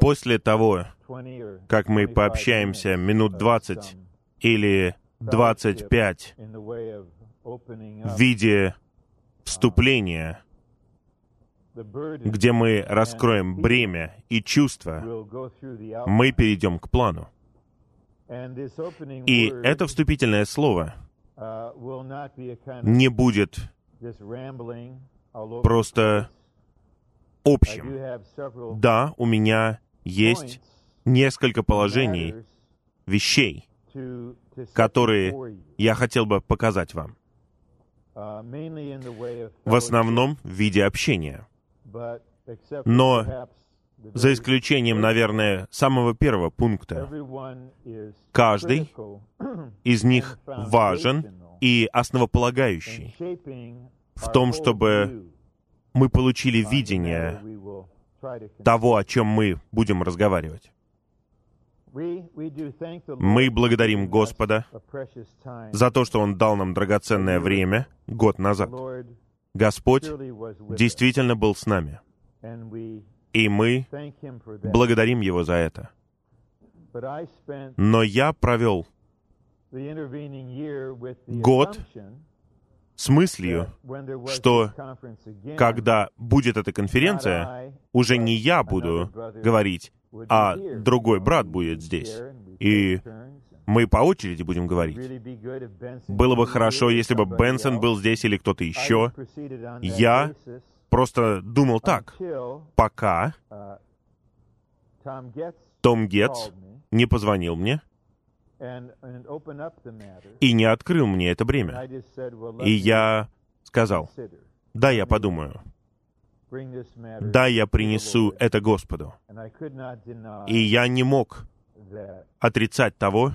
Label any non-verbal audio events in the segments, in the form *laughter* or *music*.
После того, как мы пообщаемся минут 20 или 25 в виде вступления, где мы раскроем бремя и чувства, мы перейдем к плану. И это вступительное слово не будет просто общим. Да, у меня есть несколько положений, вещей, которые я хотел бы показать вам. В основном в виде общения. Но за исключением, наверное, самого первого пункта, каждый из них важен и основополагающий в том, чтобы мы получили видение того, о чем мы будем разговаривать. Мы благодарим Господа за то, что Он дал нам драгоценное время год назад. Господь действительно был с нами. И мы благодарим Его за это. Но я провел год с мыслью, что когда будет эта конференция, уже не я буду говорить, а другой брат будет здесь. И мы по очереди будем говорить. Было бы хорошо, если бы Бенсон был здесь или кто-то еще. Я просто думал так, пока Том Гетц не позвонил мне и не открыл мне это бремя. И я сказал, да, я подумаю. Да, я принесу это Господу. И я не мог отрицать того,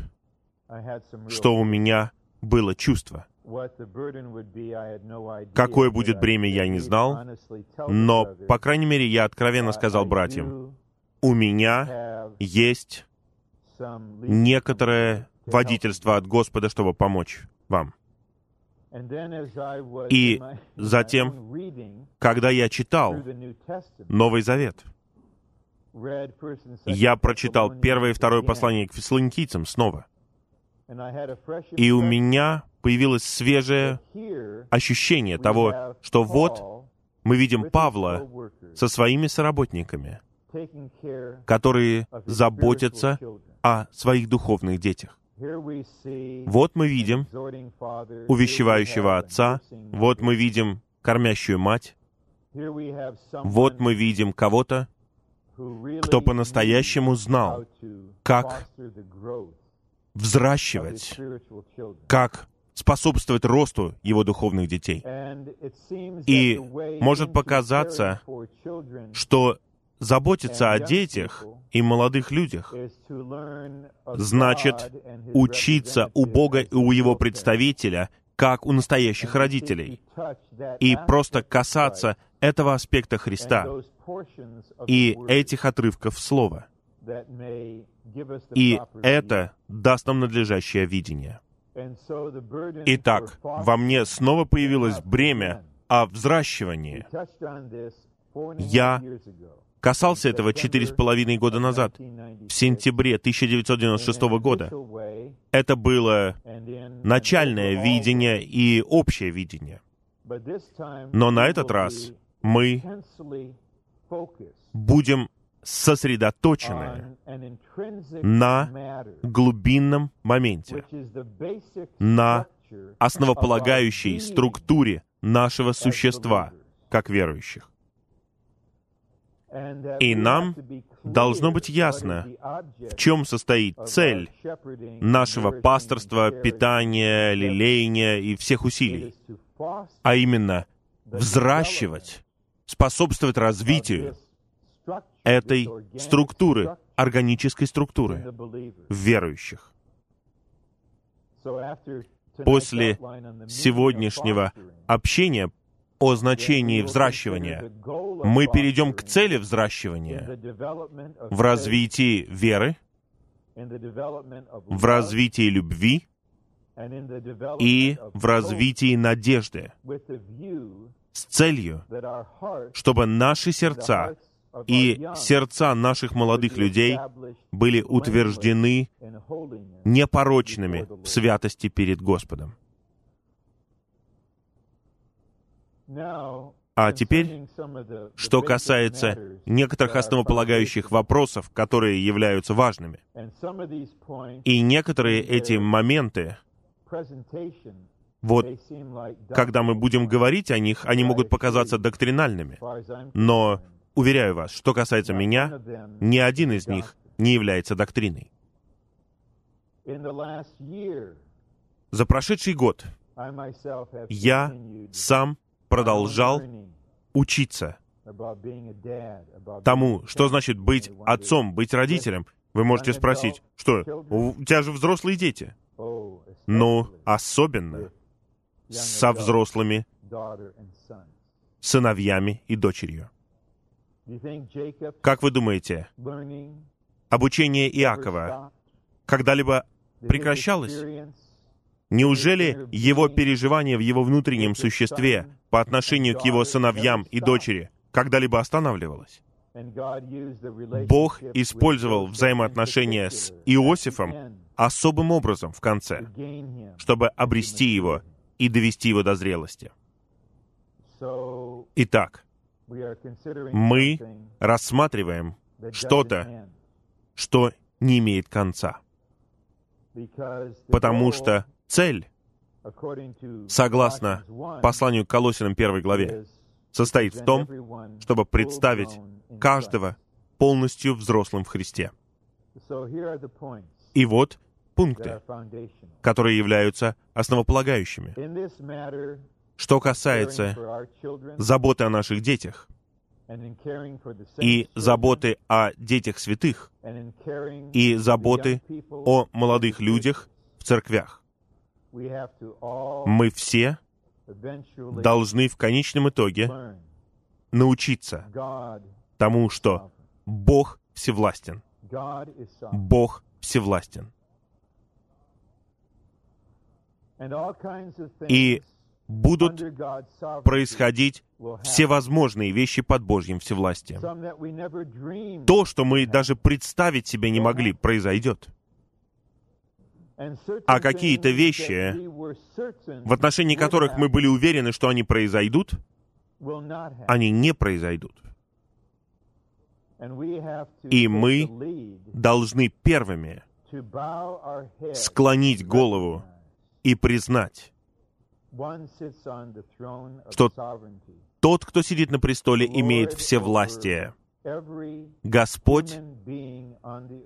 что у меня было чувство. Какое будет бремя, я не знал, но, по крайней мере, я откровенно сказал братьям, у меня есть некоторое водительство от Господа, чтобы помочь вам. И затем, когда я читал Новый Завет, я прочитал первое и второе послание к фессалоникийцам снова. И у меня появилось свежее ощущение того, что вот мы видим Павла со своими соработниками, которые заботятся о своих духовных детях. Вот мы видим увещевающего отца, вот мы видим кормящую мать, вот мы видим кого-то, кто по-настоящему знал, как взращивать, как способствовать росту его духовных детей. И может показаться, что заботиться о детях и молодых людях значит учиться у Бога и у Его представителя, как у настоящих родителей, и просто касаться этого аспекта Христа и этих отрывков Слова. И это даст нам надлежащее видение. Итак, во мне снова появилось бремя о взращивании. Я касался этого четыре с половиной года назад, в сентябре 1996 года. Это было начальное видение и общее видение. Но на этот раз мы будем сосредоточены на глубинном моменте, на основополагающей структуре нашего существа, как верующих. И нам должно быть ясно, в чем состоит цель нашего пасторства, питания, лилейния и всех усилий, а именно взращивать, способствовать развитию этой структуры, органической структуры верующих. После сегодняшнего общения о значении взращивания, мы перейдем к цели взращивания в развитии веры, в развитии любви и в развитии надежды с целью, чтобы наши сердца и сердца наших молодых людей были утверждены непорочными в святости перед Господом. А теперь, что касается некоторых основополагающих вопросов, которые являются важными. И некоторые эти моменты, вот, когда мы будем говорить о них, они могут показаться доктринальными. Но, уверяю вас, что касается меня, ни один из них не является доктриной. За прошедший год я сам продолжал учиться тому, что значит быть отцом, быть родителем. Вы можете спросить, что, у тебя же взрослые дети. Ну, особенно со взрослыми сыновьями и дочерью. Как вы думаете, обучение Иакова когда-либо прекращалось? Неужели его переживание в его внутреннем существе по отношению к его сыновьям и дочери когда-либо останавливалось? Бог использовал взаимоотношения с Иосифом особым образом в конце, чтобы обрести его и довести его до зрелости. Итак, мы рассматриваем что-то, что не имеет конца. Потому что Цель, согласно посланию к Колосинам первой главе, состоит в том, чтобы представить каждого полностью взрослым в Христе. И вот пункты, которые являются основополагающими. Что касается заботы о наших детях и заботы о детях святых и заботы о молодых людях в церквях, мы все должны в конечном итоге научиться тому, что Бог всевластен. Бог всевластен. И будут происходить всевозможные вещи под Божьим всевластием. То, что мы даже представить себе не могли, произойдет а какие-то вещи, в отношении которых мы были уверены, что они произойдут, они не произойдут. И мы должны первыми склонить голову и признать, что тот, кто сидит на престоле, имеет все властие. Господь,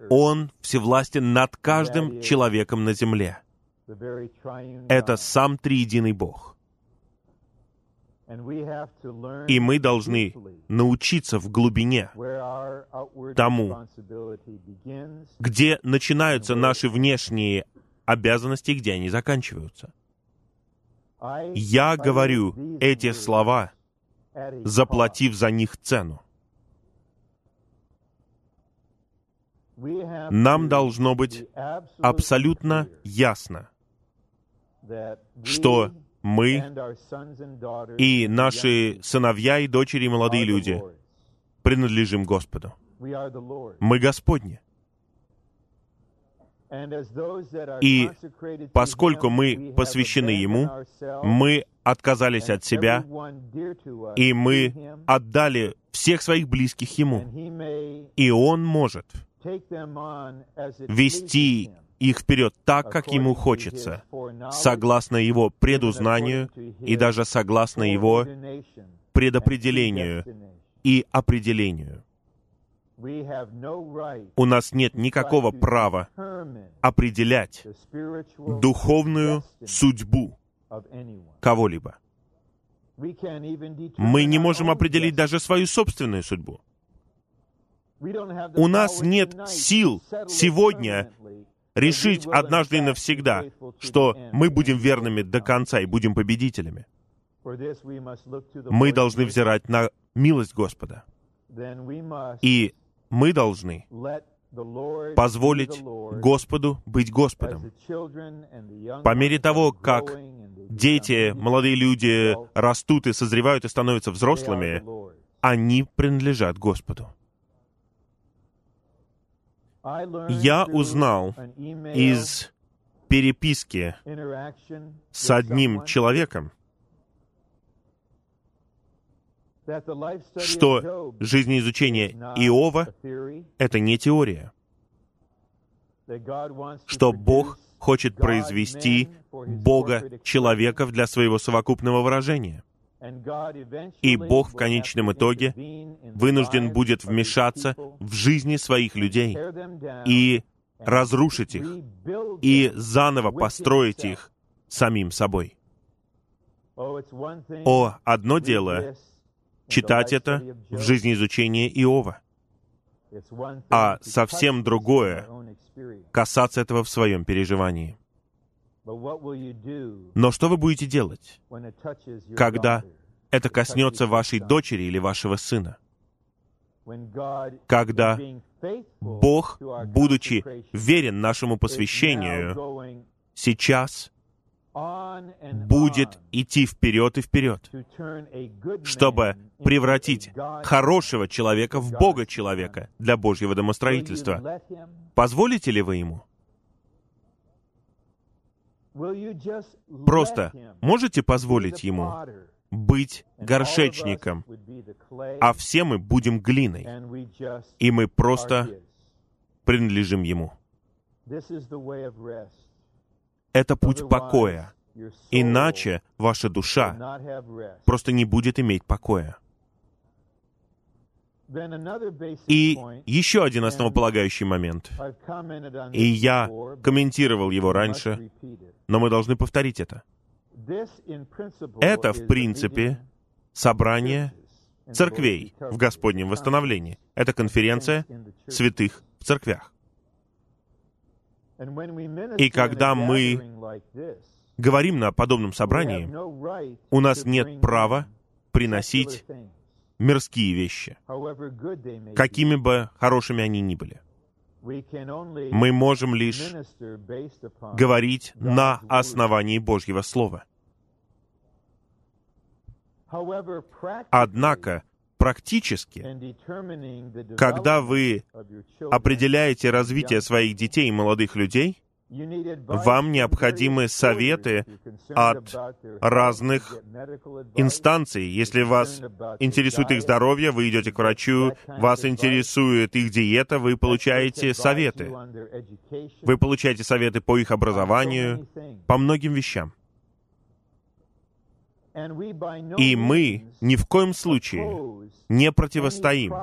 Он всевластен над каждым человеком на земле. Это сам триединый Бог. И мы должны научиться в глубине тому, где начинаются наши внешние обязанности, где они заканчиваются. Я говорю эти слова, заплатив за них цену. Нам должно быть абсолютно ясно, что мы и наши сыновья и дочери и молодые люди принадлежим Господу. Мы Господни. И поскольку мы посвящены Ему, мы отказались от себя, и мы отдали всех своих близких Ему. И Он может вести их вперед так, как ему хочется, согласно его предузнанию и даже согласно его предопределению и определению. У нас нет никакого права определять духовную судьбу кого-либо. Мы не можем определить даже свою собственную судьбу. У нас нет сил сегодня решить однажды и навсегда, что мы будем верными до конца и будем победителями. Мы должны взирать на милость Господа. И мы должны позволить Господу быть Господом. По мере того, как дети, молодые люди растут и созревают и становятся взрослыми, они принадлежат Господу. Я узнал из переписки с одним человеком, что жизнеизучение Иова — это не теория, что Бог хочет произвести Бога человеков для своего совокупного выражения. И Бог в конечном итоге вынужден будет вмешаться в жизни своих людей и разрушить их, и заново построить их самим собой. О, одно дело читать это в жизни изучения Иова, а совсем другое — касаться этого в своем переживании. Но что вы будете делать, когда это коснется вашей дочери или вашего сына? Когда Бог, будучи верен нашему посвящению, сейчас будет идти вперед и вперед, чтобы превратить хорошего человека в Бога человека для Божьего домостроительства. Позволите ли вы ему? Просто можете позволить ему быть горшечником, а все мы будем глиной, и мы просто принадлежим ему. Это путь покоя. Иначе ваша душа просто не будет иметь покоя. И еще один основополагающий момент. И я комментировал его раньше, но мы должны повторить это. Это, в принципе, собрание церквей в Господнем восстановлении. Это конференция святых в церквях. И когда мы говорим на подобном собрании, у нас нет права приносить мирские вещи, какими бы хорошими они ни были. Мы можем лишь говорить на основании Божьего Слова. Однако, практически, когда вы определяете развитие своих детей и молодых людей, вам необходимы советы от разных инстанций. Если вас интересует их здоровье, вы идете к врачу, вас интересует их диета, вы получаете советы. Вы получаете советы по их образованию, по многим вещам. И мы ни в коем случае не противостоим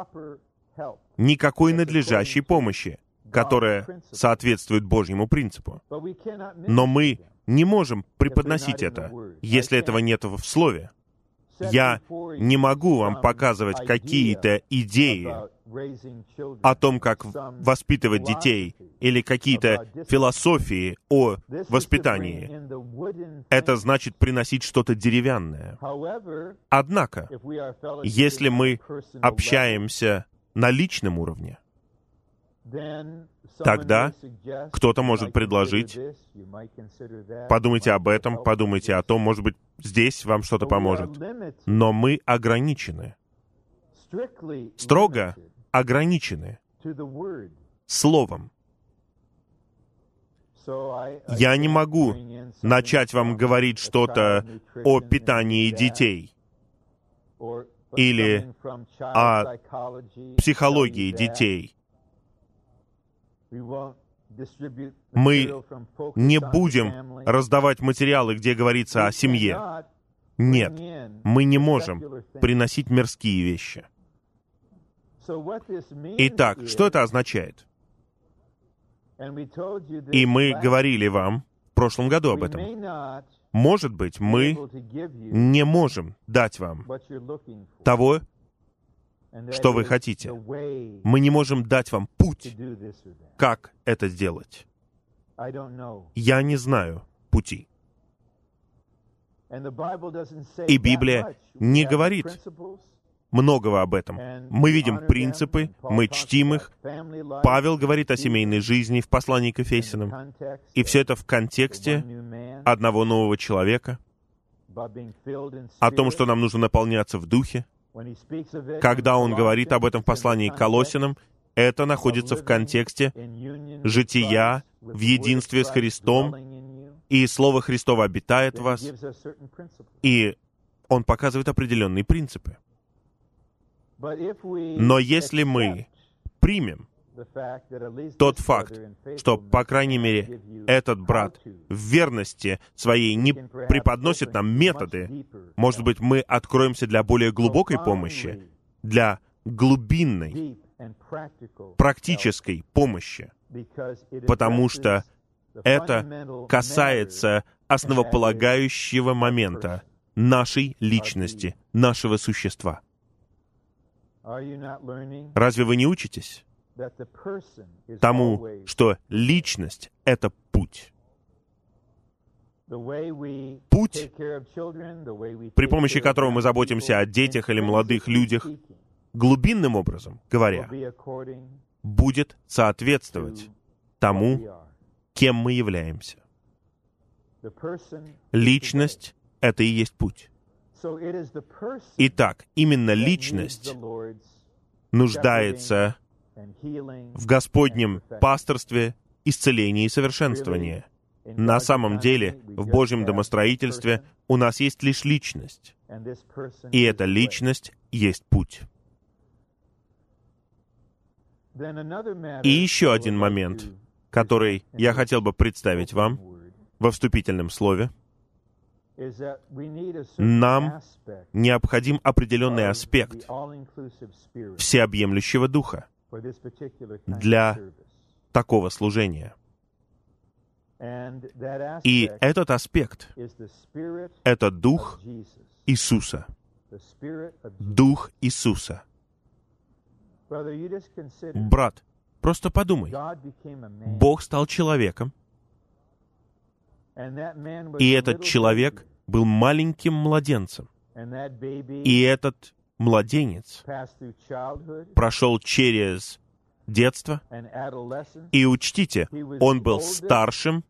никакой надлежащей помощи, которая соответствует Божьему принципу. Но мы не можем преподносить это, если этого нет в Слове. Я не могу вам показывать какие-то идеи о том, как воспитывать детей, или какие-то философии о воспитании. Это значит приносить что-то деревянное. Однако, если мы общаемся на личном уровне, тогда кто-то может предложить, подумайте об этом, подумайте о том, может быть, здесь вам что-то поможет. Но мы ограничены, строго ограничены Словом. Я не могу начать вам говорить что-то о питании детей. или о психологии детей мы не будем раздавать материалы, где говорится о семье. Нет, мы не можем приносить мирские вещи. Итак, что это означает? И мы говорили вам в прошлом году об этом. Может быть, мы не можем дать вам того, что вы хотите. Мы не можем дать вам путь, как это сделать. Я не знаю пути. И Библия не говорит многого об этом. Мы видим принципы, мы чтим их. Павел говорит о семейной жизни в послании к Ефесянам. И все это в контексте одного нового человека, о том, что нам нужно наполняться в духе, Когда он говорит об этом в послании к Колосинам, это находится в контексте жития в единстве с Христом, и Слово Христово обитает в вас, и Он показывает определенные принципы. Но если мы примем тот факт, что, по крайней мере, этот брат в верности своей не преподносит нам методы, может быть, мы откроемся для более глубокой помощи, для глубинной, практической помощи, потому что это касается основополагающего момента нашей личности, нашего существа. Разве вы не учитесь тому, что личность — это путь? Путь, при помощи которого мы заботимся о детях или молодых людях, глубинным образом говоря, будет соответствовать тому, кем мы являемся. Личность — это и есть путь. Итак, именно личность нуждается в Господнем пасторстве, исцелении и совершенствовании. На самом деле, в Божьем домостроительстве у нас есть лишь личность. И эта личность есть путь. И еще один момент, который я хотел бы представить вам во вступительном слове. Нам необходим определенный аспект всеобъемлющего духа для такого служения. И этот аспект — это Дух Иисуса. Дух Иисуса. Брат, просто подумай. Бог стал человеком, и этот человек был маленьким младенцем. И этот младенец прошел через детство, и учтите, он был старшим,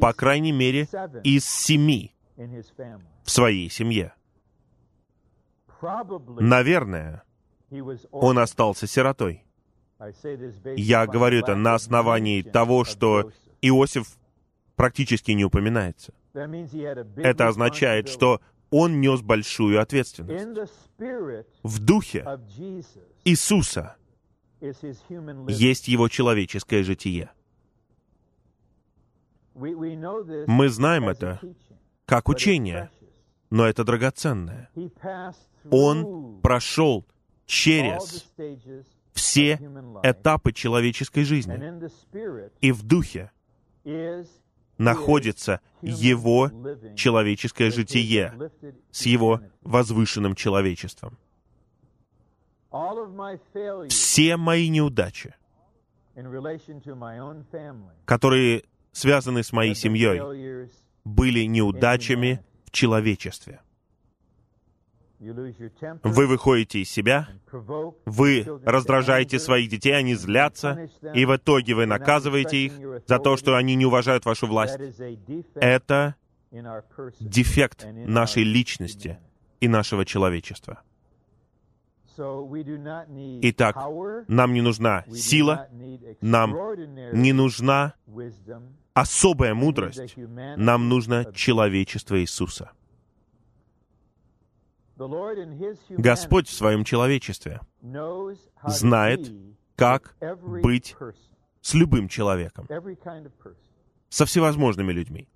по крайней мере, из семи в своей семье. Наверное, он остался сиротой. Я говорю это на основании того, что Иосиф практически не упоминается. Это означает, что он нес большую ответственность. В духе Иисуса есть его человеческое житие. Мы знаем это как учение, но это драгоценное. Он прошел через все этапы человеческой жизни. И в духе находится его человеческое житие с его возвышенным человечеством. Все мои неудачи, которые связаны с моей семьей, были неудачами в человечестве. Вы выходите из себя, вы раздражаете своих детей, они злятся, и в итоге вы наказываете их за то, что они не уважают вашу власть. Это дефект нашей личности и нашего человечества. Итак, нам не нужна сила, нам не нужна особая мудрость, нам нужно человечество Иисуса. Господь в своем человечестве знает, как быть с любым человеком, со всевозможными людьми.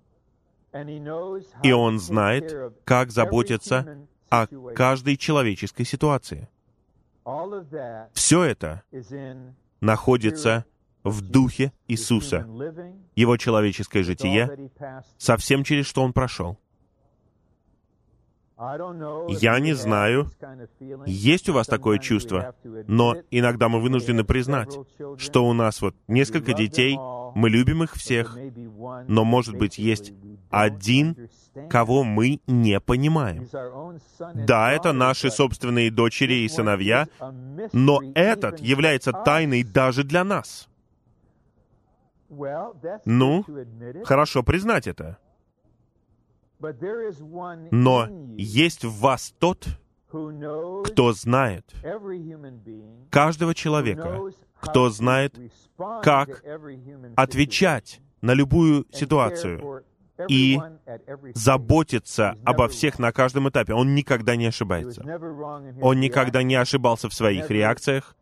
И Он знает, как заботиться о каждой человеческой ситуации. Все это находится в Духе Иисуса, Его человеческое житие, совсем через что Он прошел. Я не знаю, есть у вас такое чувство, но иногда мы вынуждены признать, что у нас вот несколько детей, мы любим их всех, но, может быть, есть один, кого мы не понимаем. Да, это наши собственные дочери и сыновья, но этот является тайной даже для нас. Ну, хорошо признать это. Но есть в вас тот, кто знает каждого человека, кто знает, как отвечать на любую ситуацию и заботиться обо всех на каждом этапе. Он никогда не ошибается. Он никогда не ошибался в своих реакциях,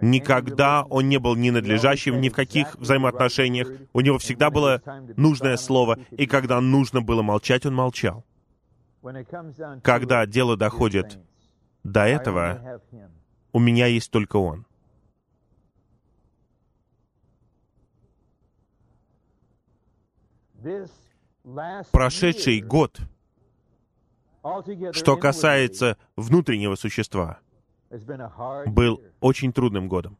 Никогда он не был ненадлежащим ни в каких взаимоотношениях. У него всегда было нужное слово, и когда нужно было молчать, он молчал. Когда дело доходит до этого, у меня есть только он. Прошедший год, что касается внутреннего существа, был очень трудным годом,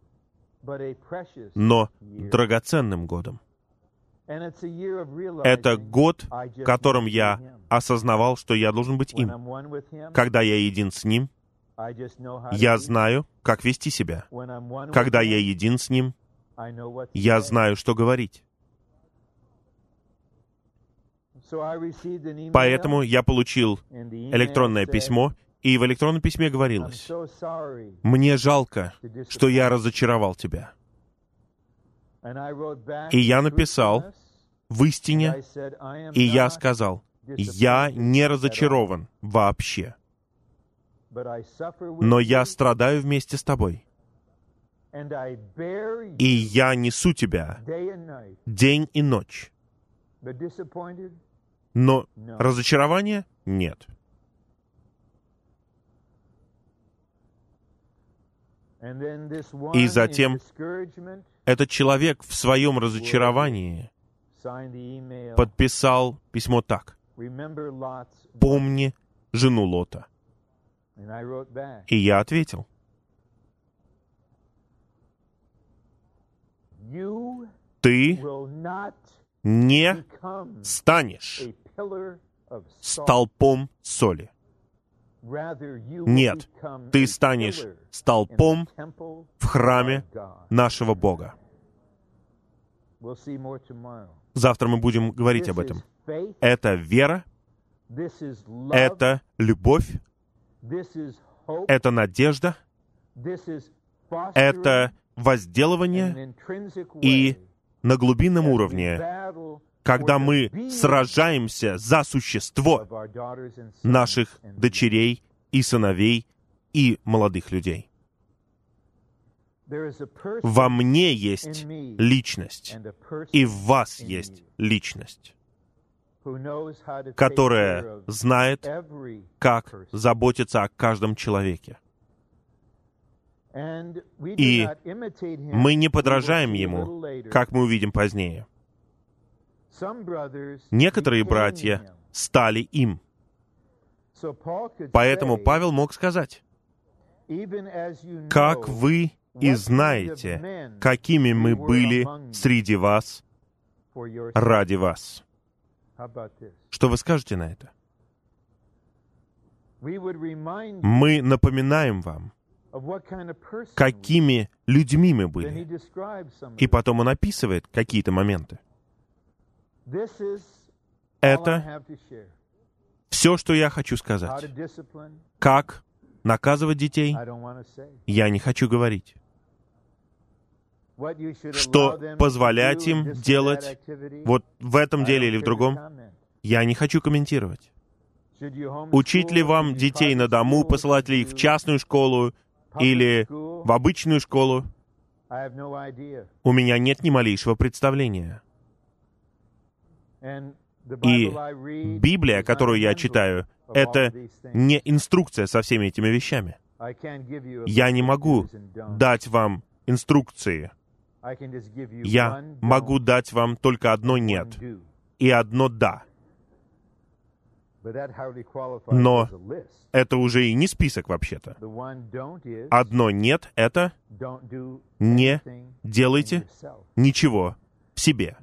но драгоценным годом. Это год, в котором я осознавал, что я должен быть им. Когда я един с ним, я знаю, как вести себя. Когда я един с ним, я знаю, что говорить. Поэтому я получил электронное письмо, и в электронном письме говорилось, «Мне жалко, что я разочаровал тебя». И я написал в истине, и я сказал, «Я не разочарован вообще, но я страдаю вместе с тобой, и я несу тебя день и ночь». Но разочарования нет. И затем этот человек в своем разочаровании подписал письмо так. «Помни жену Лота». И я ответил. Ты не станешь столпом соли. Нет, ты станешь столпом в храме нашего Бога. Завтра мы будем говорить об этом. Это вера, это любовь, это надежда, это возделывание и на глубинном уровне когда мы сражаемся за существо наших дочерей и сыновей и молодых людей. Во мне есть личность, и в вас есть личность, которая знает, как заботиться о каждом человеке. И мы не подражаем ему, как мы увидим позднее. Некоторые братья стали им. Поэтому Павел мог сказать, «Как вы и знаете, какими мы были среди вас ради вас». Что вы скажете на это? Мы напоминаем вам, какими людьми мы были. И потом он описывает какие-то моменты. Это все, что я хочу сказать. Как наказывать детей, я не хочу говорить. Что позволять им делать вот в этом деле или в другом, я не хочу комментировать. Учить ли вам детей на дому, посылать ли их в частную школу или в обычную школу, у меня нет ни малейшего представления. И Библия, которую я читаю, это не инструкция со всеми этими вещами. Я не могу дать вам инструкции. Я могу дать вам только одно «нет» и одно «да». Но это уже и не список вообще-то. Одно «нет» — это не делайте ничего в себе.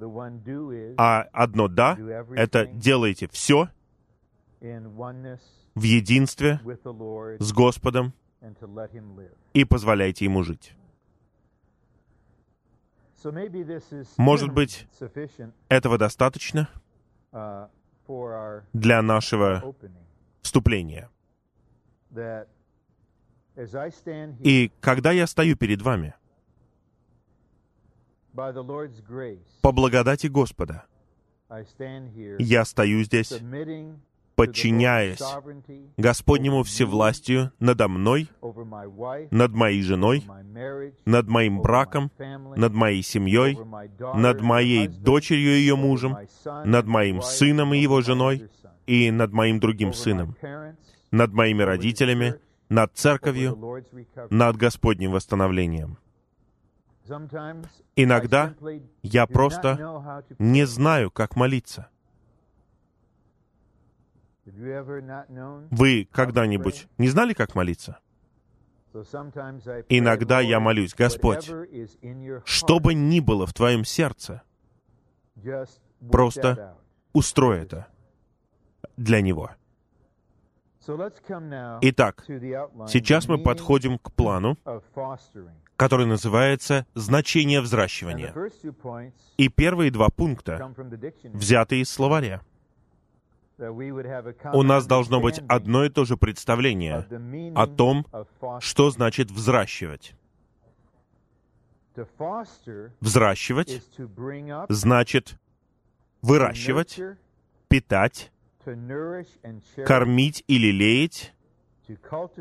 А одно «да» — это делайте все в единстве с Господом и позволяйте Ему жить. Может *laughs* быть, этого достаточно для нашего вступления. И когда я стою перед вами, по благодати Господа, я стою здесь, подчиняясь Господнему всевластию надо мной, над моей женой, над моим браком, над моей семьей, над моей дочерью и ее мужем, над моим сыном и его женой, и над моим другим сыном, над моими родителями, над церковью, над Господним восстановлением. Иногда я просто не знаю, как молиться. Вы когда-нибудь не знали, как молиться? Иногда я молюсь, Господь, что бы ни было в твоем сердце, просто устрой это для Него. Итак, сейчас мы подходим к плану, который называется «Значение взращивания». И первые два пункта взяты из словаря. У нас должно быть одно и то же представление о том, что значит взращивать. Взращивать значит выращивать, питать, кормить или леять,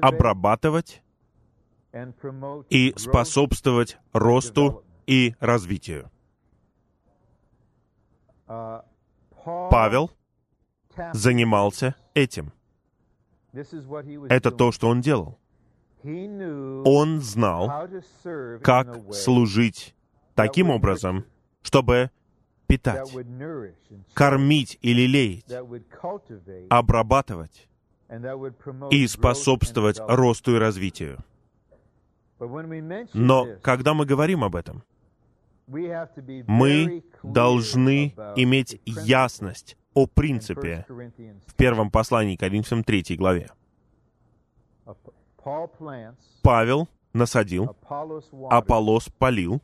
обрабатывать и способствовать росту и развитию. Павел занимался этим. Это то, что он делал. Он знал, как служить таким образом, чтобы питать, кормить или лелеять, обрабатывать и способствовать росту и развитию. Но когда мы говорим об этом, мы должны иметь ясность о принципе в первом послании Коринфянам 3 главе. Павел насадил, Аполлос полил,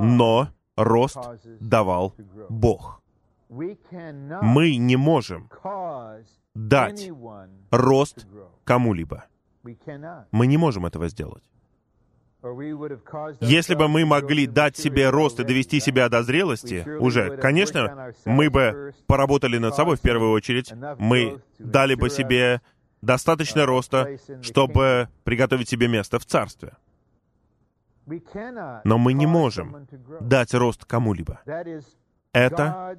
но рост давал Бог. Мы не можем дать рост кому-либо. Мы не можем этого сделать. Если бы мы могли дать себе рост и довести себя до зрелости, уже, конечно, мы бы поработали над собой в первую очередь, мы дали бы себе достаточно роста, чтобы приготовить себе место в Царстве. Но мы не можем дать рост кому-либо. Это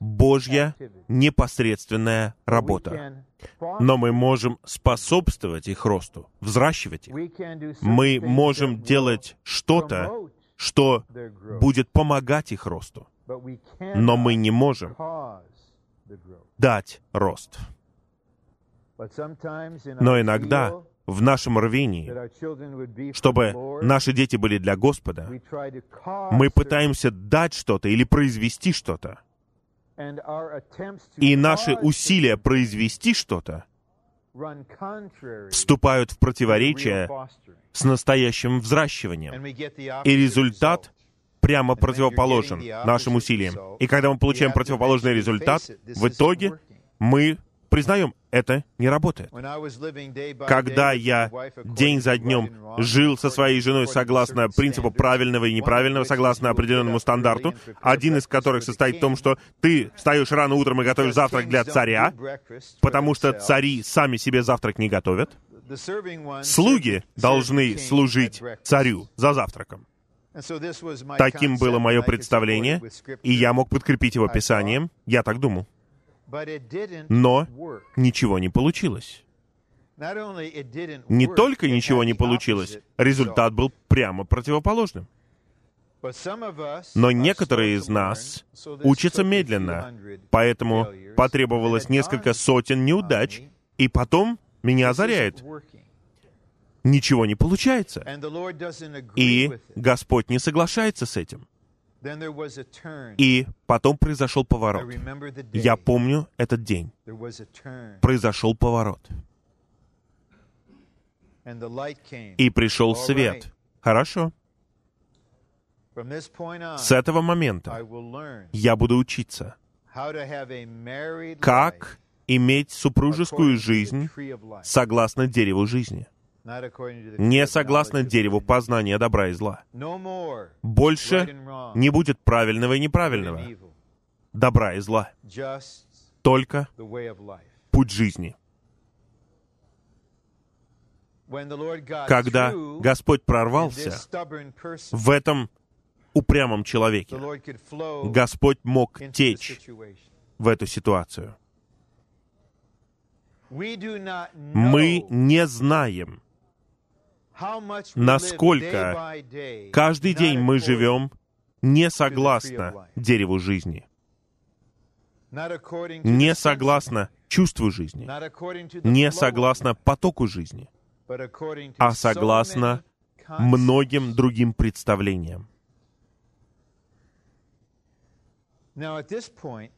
Божья непосредственная работа. Но мы можем способствовать их росту, взращивать их. Мы можем делать что-то, что будет помогать их росту. Но мы не можем дать рост. Но иногда в нашем рвении, чтобы наши дети были для Господа, мы пытаемся дать что-то или произвести что-то. И наши усилия произвести что-то вступают в противоречие с настоящим взращиванием. И результат прямо противоположен нашим усилиям. И когда мы получаем противоположный результат, в итоге мы признаем, это не работает. Когда я день за днем жил со своей женой согласно принципу правильного и неправильного, согласно определенному стандарту, один из которых состоит в том, что ты встаешь рано утром и готовишь завтрак для царя, потому что цари сами себе завтрак не готовят, слуги должны служить царю за завтраком. Таким было мое представление, и я мог подкрепить его Писанием, я так думал. Но ничего не получилось. Не только ничего не получилось, результат был прямо противоположным. Но некоторые из нас учатся медленно, поэтому потребовалось несколько сотен неудач, и потом меня озаряет. Ничего не получается. И Господь не соглашается с этим. И потом произошел поворот. Я помню этот день. Произошел поворот. И пришел свет. Хорошо. С этого момента я буду учиться, как иметь супружескую жизнь согласно дереву жизни, не согласно дереву познания добра и зла. Больше не будет правильного и неправильного, добра и зла, только путь жизни. Когда Господь прорвался в этом упрямом человеке, Господь мог течь в эту ситуацию. Мы не знаем, насколько каждый день мы живем не согласно дереву жизни, не согласно чувству жизни, не согласно потоку жизни, а согласно многим другим представлениям.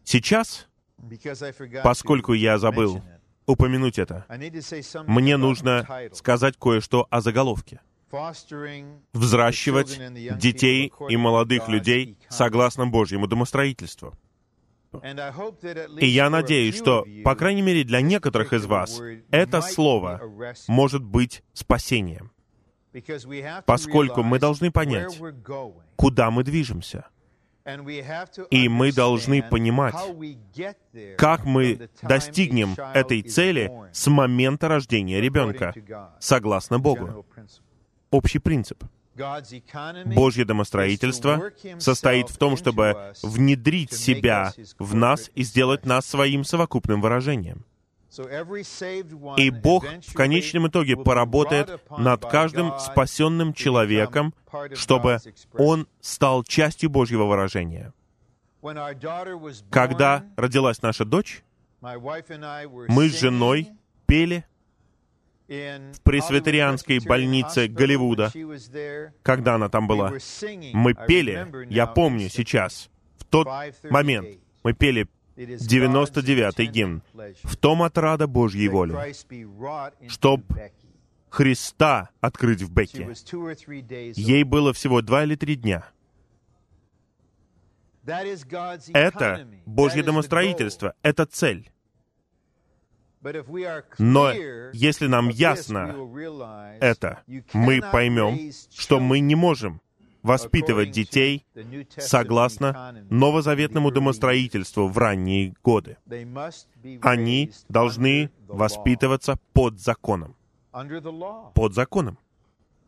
Сейчас, поскольку я забыл упомянуть это, мне нужно сказать кое-что о заголовке. Взращивать детей и молодых людей согласно Божьему домостроительству. И я надеюсь, что, по крайней мере, для некоторых из вас это слово может быть спасением, поскольку мы должны понять, куда мы движемся. И мы должны понимать, как мы достигнем этой цели с момента рождения ребенка, согласно Богу. Общий принцип — Божье домостроительство состоит в том, чтобы внедрить себя в нас и сделать нас своим совокупным выражением. И Бог в конечном итоге поработает над каждым спасенным человеком, чтобы он стал частью Божьего выражения. Когда родилась наша дочь, мы с женой пели в пресвитерианской больнице Голливуда, когда она там была. Мы пели, я помню сейчас, в тот момент, мы пели 99-й гимн. «В том отрада Божьей воли, чтоб Христа открыть в Бекке». Ей было всего два или три дня. Это Божье домостроительство, это цель. Но если нам ясно это, мы поймем, что мы не можем воспитывать детей согласно новозаветному домостроительству в ранние годы. Они должны воспитываться под законом. Под законом.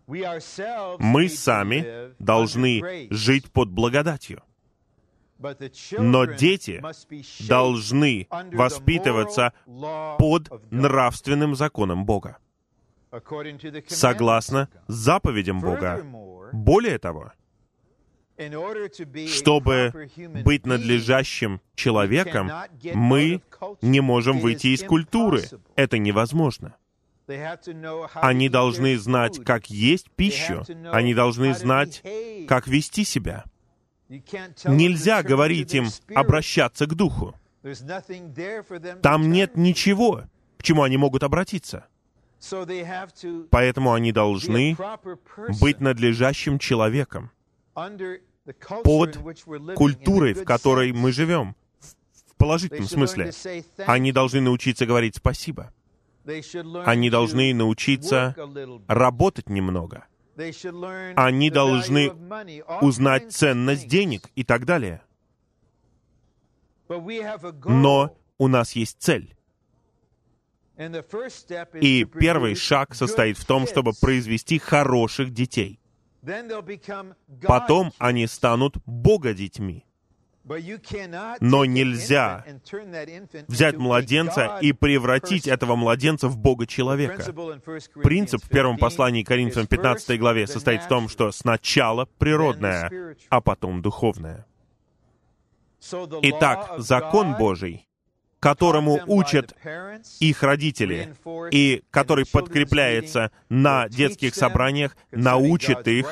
Мы сами должны жить под благодатью. Но дети должны воспитываться под нравственным законом Бога, согласно заповедям Бога. Более того, чтобы быть надлежащим человеком, мы не можем выйти из культуры. Это невозможно. Они должны знать, как есть пищу. Они должны знать, как вести себя. Нельзя говорить им обращаться к Духу. Там нет ничего, к чему они могут обратиться. Поэтому они должны быть надлежащим человеком под культурой, в которой мы живем, в положительном смысле. Они должны научиться говорить спасибо. Они должны научиться работать немного. Они должны узнать ценность денег и так далее. Но у нас есть цель. И первый шаг состоит в том, чтобы произвести хороших детей. Потом они станут Бога-детьми. Но нельзя взять младенца и превратить этого младенца в Бога-человека. Принцип в первом послании Коринфянам 15 главе состоит в том, что сначала природное, а потом духовное. Итак, закон Божий которому учат их родители, и который подкрепляется на детских собраниях, научит их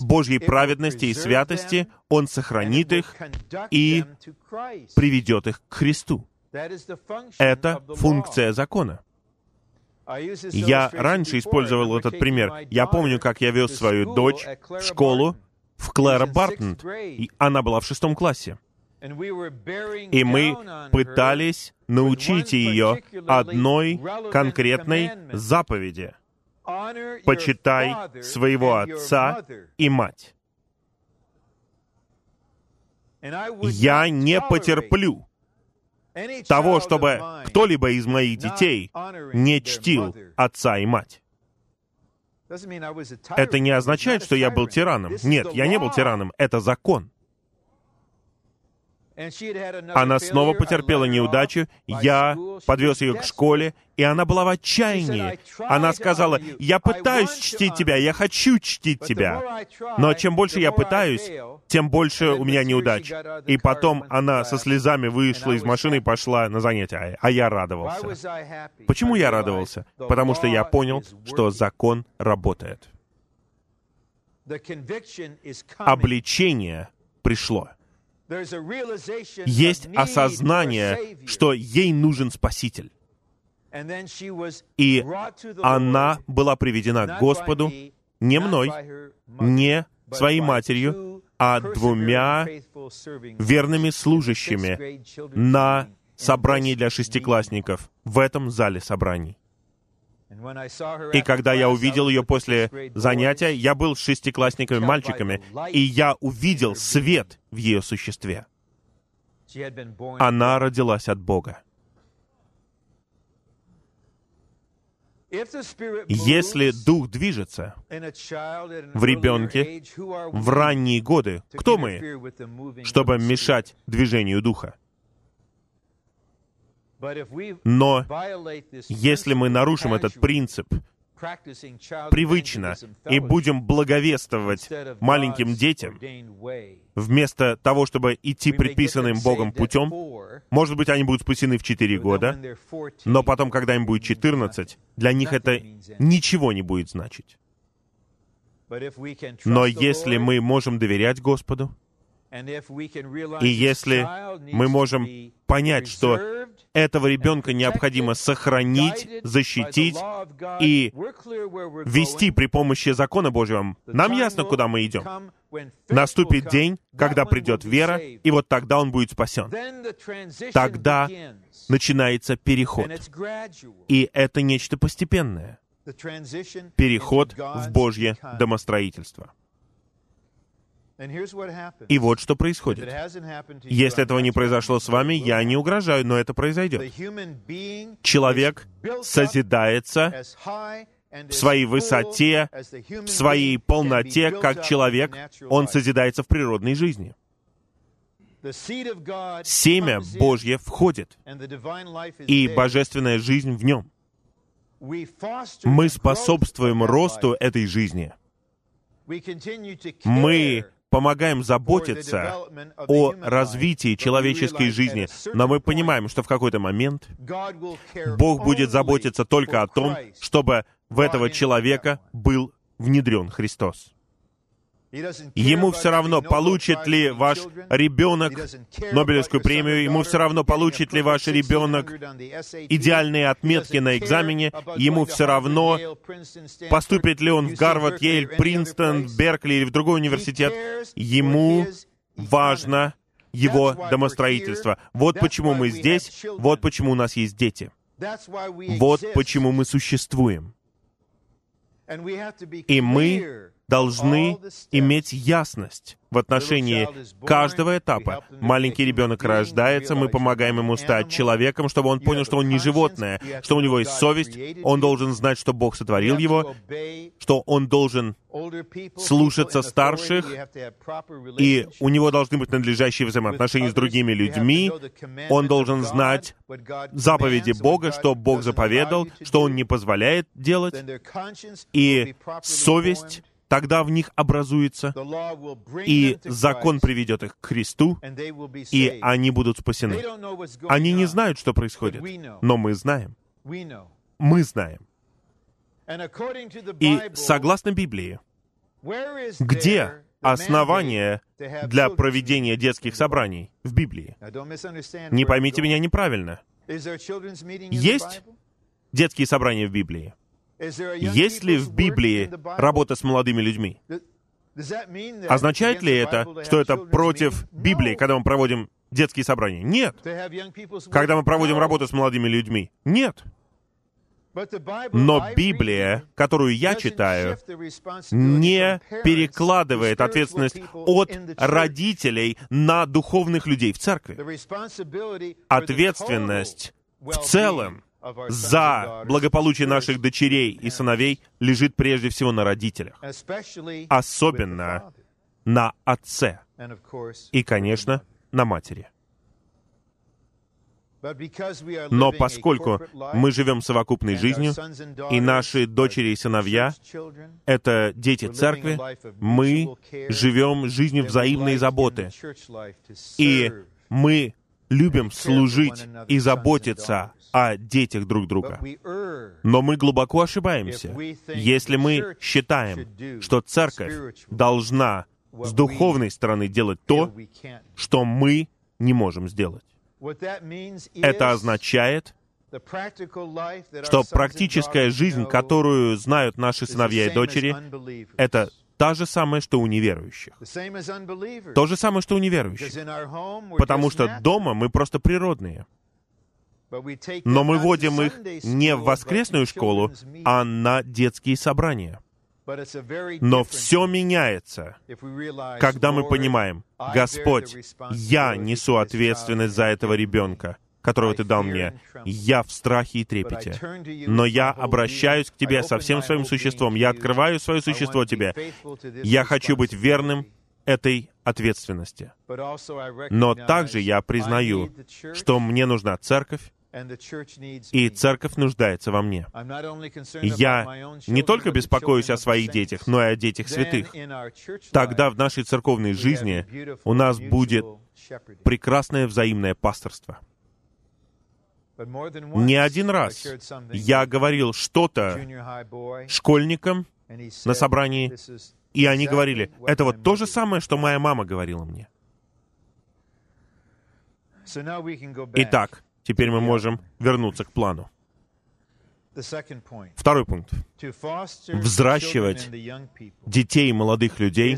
Божьей праведности и святости, Он сохранит их и приведет их к Христу. Это функция закона. Я раньше использовал этот пример. Я помню, как я вез свою дочь в школу в Клэр Бартон, и она была в шестом классе. И мы пытались научить ее одной конкретной заповеди. Почитай своего отца и мать. Я не потерплю того, чтобы кто-либо из моих детей не чтил отца и мать. Это не означает, что я был тираном. Нет, я не был тираном. Это закон. Она снова потерпела неудачу, я подвез ее к школе, и она была в отчаянии. Она сказала, «Я пытаюсь чтить тебя, я хочу чтить тебя, но чем больше я пытаюсь, тем больше у меня неудач». И потом она со слезами вышла из машины и пошла на занятия, а я радовался. Почему я радовался? Потому что я понял, что закон работает. Обличение пришло есть осознание, что ей нужен Спаситель. И она была приведена к Господу не мной, не своей матерью, а двумя верными служащими на собрании для шестиклассников в этом зале собраний. И когда я увидел ее после занятия, я был с шестиклассниками, мальчиками, и я увидел свет в ее существе. Она родилась от Бога. Если Дух движется в ребенке в ранние годы, кто мы, чтобы мешать движению Духа? Но если мы нарушим этот принцип привычно и будем благовествовать маленьким детям, вместо того, чтобы идти предписанным Богом путем, может быть, они будут спасены в 4 года, но потом, когда им будет 14, для них это ничего не будет значить. Но если мы можем доверять Господу, и если мы можем понять, что этого ребенка необходимо сохранить, защитить и вести при помощи закона Божьего, нам ясно, куда мы идем. Наступит день, когда придет вера, и вот тогда он будет спасен. Тогда начинается переход. И это нечто постепенное. Переход в Божье домостроительство. И вот что происходит. Если этого не произошло с вами, я не угрожаю, но это произойдет. Человек созидается в своей высоте, в своей полноте, как человек, он созидается в природной жизни. Семя Божье входит, и божественная жизнь в нем. Мы способствуем росту этой жизни. Мы помогаем заботиться о развитии человеческой жизни, но мы понимаем, что в какой-то момент Бог будет заботиться только о том, чтобы в этого человека был внедрен Христос. Ему все равно, получит ли ваш ребенок Нобелевскую премию, ему все равно, получит ли ваш ребенок идеальные отметки на экзамене, ему все равно, поступит ли он в Гарвард, Йейль, Принстон, Беркли или в другой университет. Ему важно его домостроительство. Вот почему мы здесь, вот почему у нас есть дети. Вот почему мы существуем. И мы должны иметь ясность в отношении каждого этапа. Маленький ребенок рождается, мы помогаем ему стать человеком, чтобы он понял, что он не животное, что у него есть совесть, он должен знать, что Бог сотворил его, что он должен слушаться старших, и у него должны быть надлежащие взаимоотношения с другими людьми, он должен знать заповеди Бога, что Бог заповедал, что Он не позволяет делать, и совесть тогда в них образуется, и закон приведет их к Христу, и они будут спасены. Они не знают, что происходит, но мы знаем. Мы знаем. И согласно Библии, где основание для проведения детских собраний в Библии? Не поймите меня неправильно. Есть детские собрания в Библии? Есть ли в Библии работа с молодыми людьми? Означает ли это, что это против Библии, когда мы проводим детские собрания? Нет. Когда мы проводим работу с молодыми людьми? Нет. Но Библия, которую я читаю, не перекладывает ответственность от родителей на духовных людей в церкви. Ответственность в целом за благополучие наших дочерей и сыновей лежит прежде всего на родителях, особенно на отце и, конечно, на матери. Но поскольку мы живем совокупной жизнью, и наши дочери и сыновья — это дети церкви, мы живем жизнью взаимной заботы. И мы любим служить и заботиться о детях друг друга. Но мы глубоко ошибаемся, если мы считаем, что церковь должна с духовной стороны делать то, что мы не можем сделать. Это означает, что практическая жизнь, которую знают наши сыновья и дочери, это та же самая, что у неверующих. То же самое, что у неверующих. Потому что дома мы просто природные. Но мы водим их не в воскресную школу, а на детские собрания. Но все меняется, когда мы понимаем, Господь, я несу ответственность за этого ребенка, которого Ты дал мне. Я в страхе и трепете. Но я обращаюсь к Тебе со всем своим существом. Я открываю свое существо Тебе. Я хочу быть верным этой ответственности. Но также я признаю, что мне нужна церковь, и церковь нуждается во мне. Я не только беспокоюсь о своих детях, но и о детях святых. Тогда в нашей церковной жизни у нас будет прекрасное взаимное пасторство. Не один раз я говорил что-то школьникам на собрании, и они говорили, это вот то же самое, что моя мама говорила мне. Итак, Теперь мы можем вернуться к плану. Второй пункт. Взращивать детей и молодых людей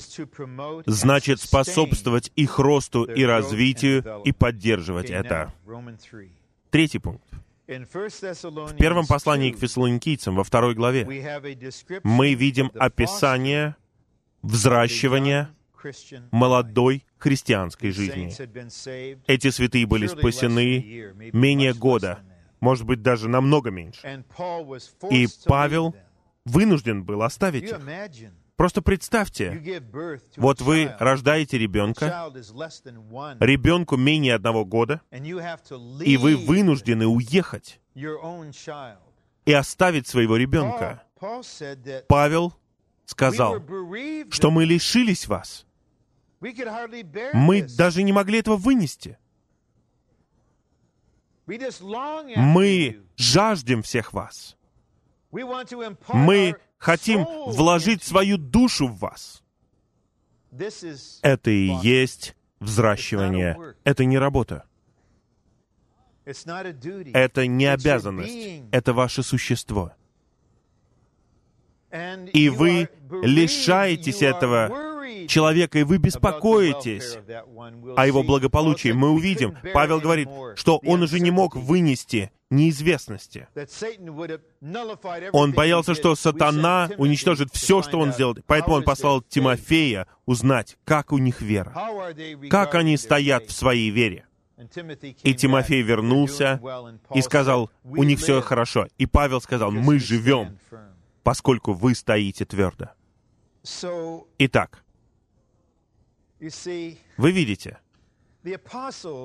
значит способствовать их росту и развитию и поддерживать это. Третий пункт. В первом послании к фессалоникийцам, во второй главе, мы видим описание взращивания молодой христианской жизни. Эти святые были спасены менее года, может быть, даже намного меньше. И Павел вынужден был оставить их. Просто представьте, вот вы рождаете ребенка, ребенку менее одного года, и вы вынуждены уехать и оставить своего ребенка. Павел сказал, что мы лишились вас. Мы даже не могли этого вынести. Мы жаждем всех вас. Мы хотим вложить свою душу в вас. Это и есть взращивание. Это не работа. Это не обязанность. Это ваше существо. И вы лишаетесь этого человека, и вы беспокоитесь о его благополучии. Мы увидим, Павел говорит, что он уже не мог вынести неизвестности. Он боялся, что сатана уничтожит все, что он сделал. Поэтому он послал Тимофея узнать, как у них вера, как они стоят в своей вере. И Тимофей вернулся и сказал, у них все хорошо. И Павел сказал, мы живем, поскольку вы стоите твердо. Итак, вы видите,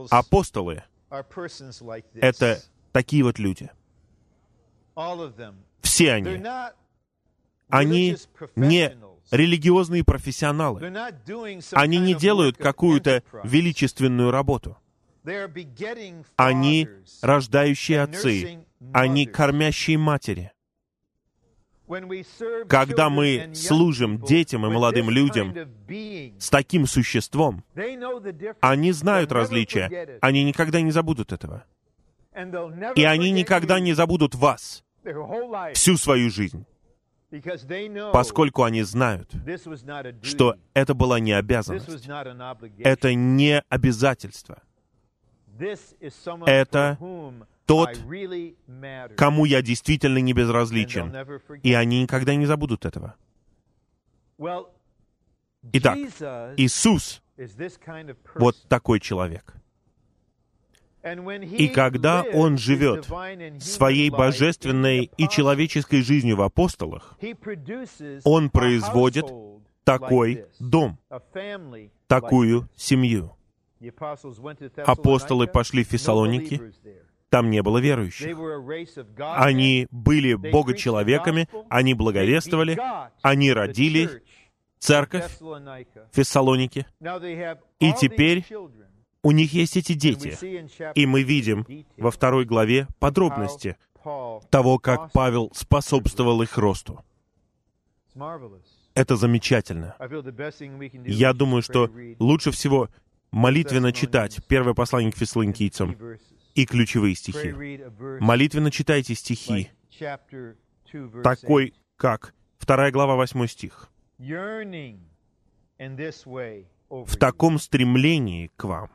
апостолы — это такие вот люди. Все они. Они не религиозные профессионалы. Они не делают какую-то величественную работу. Они рождающие отцы. Они кормящие матери. Когда мы служим детям и молодым людям с таким существом, они знают различия, они никогда не забудут этого. И они никогда не забудут вас всю свою жизнь, поскольку они знают, что это была не обязанность, это не обязательство. это тот, кому я действительно не безразличен. И они никогда не забудут этого. Итак, Иисус вот такой человек. И когда Он живет своей божественной и человеческой жизнью в апостолах, Он производит такой дом, такую семью. Апостолы пошли в Фессалоники, там не было верующих. Они были богочеловеками, они благовествовали, они родили церковь в Фессалонике. И теперь у них есть эти дети. И мы видим во второй главе подробности того, как Павел способствовал их росту. Это замечательно. Я думаю, что лучше всего молитвенно читать первое послание к фессалоникийцам и ключевые стихи. Молитвенно читайте стихи, такой как вторая глава, восьмой стих. В таком стремлении к вам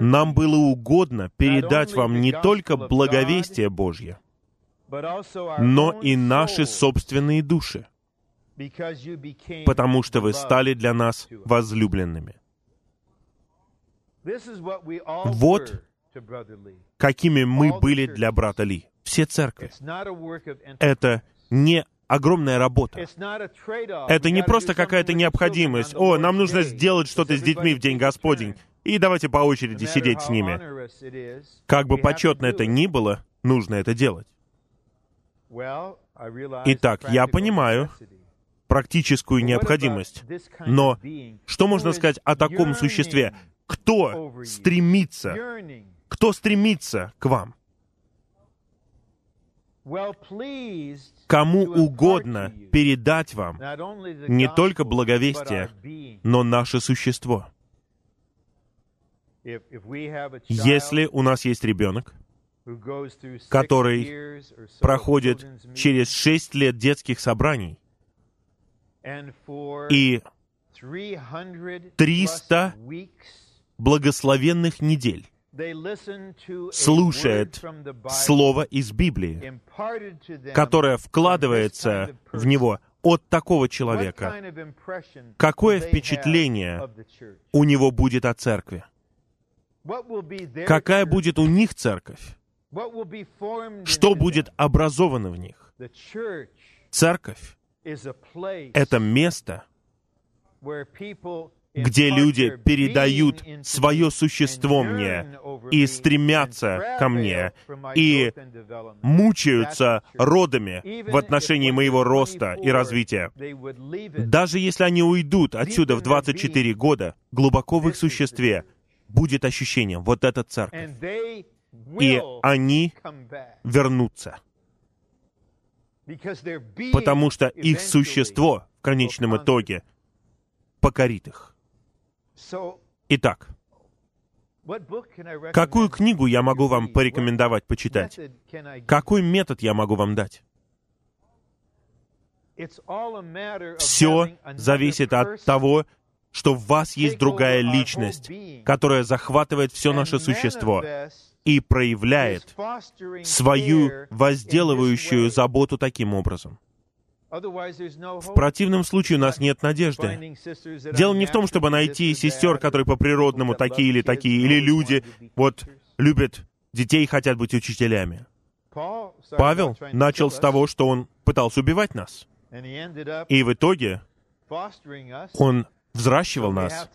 нам было угодно передать вам не только благовестие Божье, но и наши собственные души, потому что вы стали для нас возлюбленными. Вот какими мы были для брата Ли. Все церкви. Это не огромная работа. Это не просто какая-то необходимость. О, нам нужно сделать что-то с детьми в День Господень, и давайте по очереди сидеть с ними. Как бы почетно это ни было, нужно это делать. Итак, я понимаю практическую необходимость. Но что можно сказать о таком существе? Кто стремится? Кто стремится к вам? Кому угодно передать вам не только благовестие, но наше существо. Если у нас есть ребенок, который проходит через шесть лет детских собраний, и 300 благословенных недель слушает Слово из Библии, которое вкладывается в него от такого человека, какое впечатление у него будет о церкви? Какая будет у них церковь? Что будет образовано в них? Церковь — это место, где люди передают свое существо мне и стремятся ко мне и мучаются родами в отношении моего роста и развития. Даже если они уйдут отсюда в 24 года, глубоко в их существе будет ощущение, вот эта церковь. И они вернутся. Потому что их существо в конечном итоге покорит их. Итак, какую книгу я могу вам порекомендовать почитать? Какой метод я могу вам дать? Все зависит от того, что в вас есть другая личность, которая захватывает все наше существо и проявляет свою возделывающую заботу таким образом. В противном случае у нас нет надежды. Дело не в том, чтобы найти сестер, которые по природному такие или такие, или люди вот любят детей и хотят быть учителями. Павел начал с того, что он пытался убивать нас. И в итоге он взращивал нас.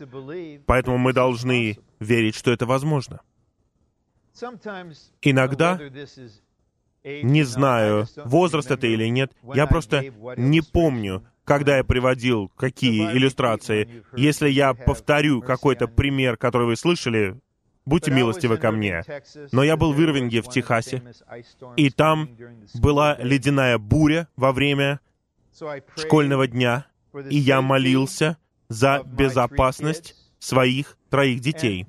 Поэтому мы должны верить, что это возможно. Иногда не знаю, возраст это или нет. Я просто не помню, когда я приводил какие иллюстрации. Если я повторю какой-то пример, который вы слышали, будьте милостивы ко мне. Но я был в Ирвинге, в Техасе, и там была ледяная буря во время школьного дня, и я молился за безопасность своих троих детей.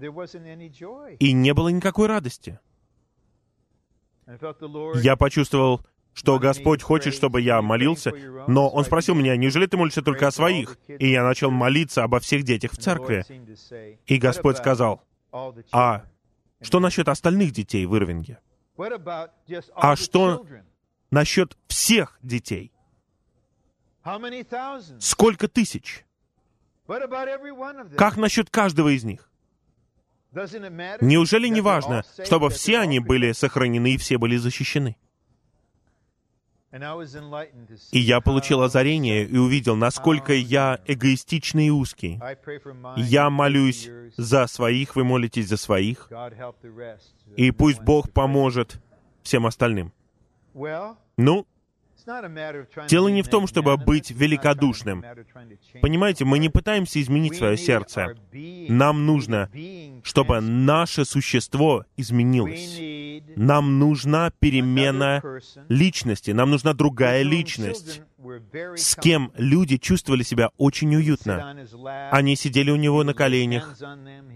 И не было никакой радости. Я почувствовал, что Господь хочет, чтобы я молился, но Он спросил меня, неужели ты молишься только о своих? И я начал молиться обо всех детях в церкви. И Господь сказал, А что насчет остальных детей в Ирвинге? А что насчет всех детей? Сколько тысяч? Как насчет каждого из них? Неужели не важно, чтобы все они были сохранены и все были защищены? И я получил озарение и увидел, насколько я эгоистичный и узкий. Я молюсь за своих, вы молитесь за своих, и пусть Бог поможет всем остальным. Ну, Дело не в том, чтобы быть великодушным. Понимаете, мы не пытаемся изменить свое сердце. Нам нужно, чтобы наше существо изменилось. Нам нужна перемена личности, нам нужна другая личность, с кем люди чувствовали себя очень уютно. Они сидели у него на коленях,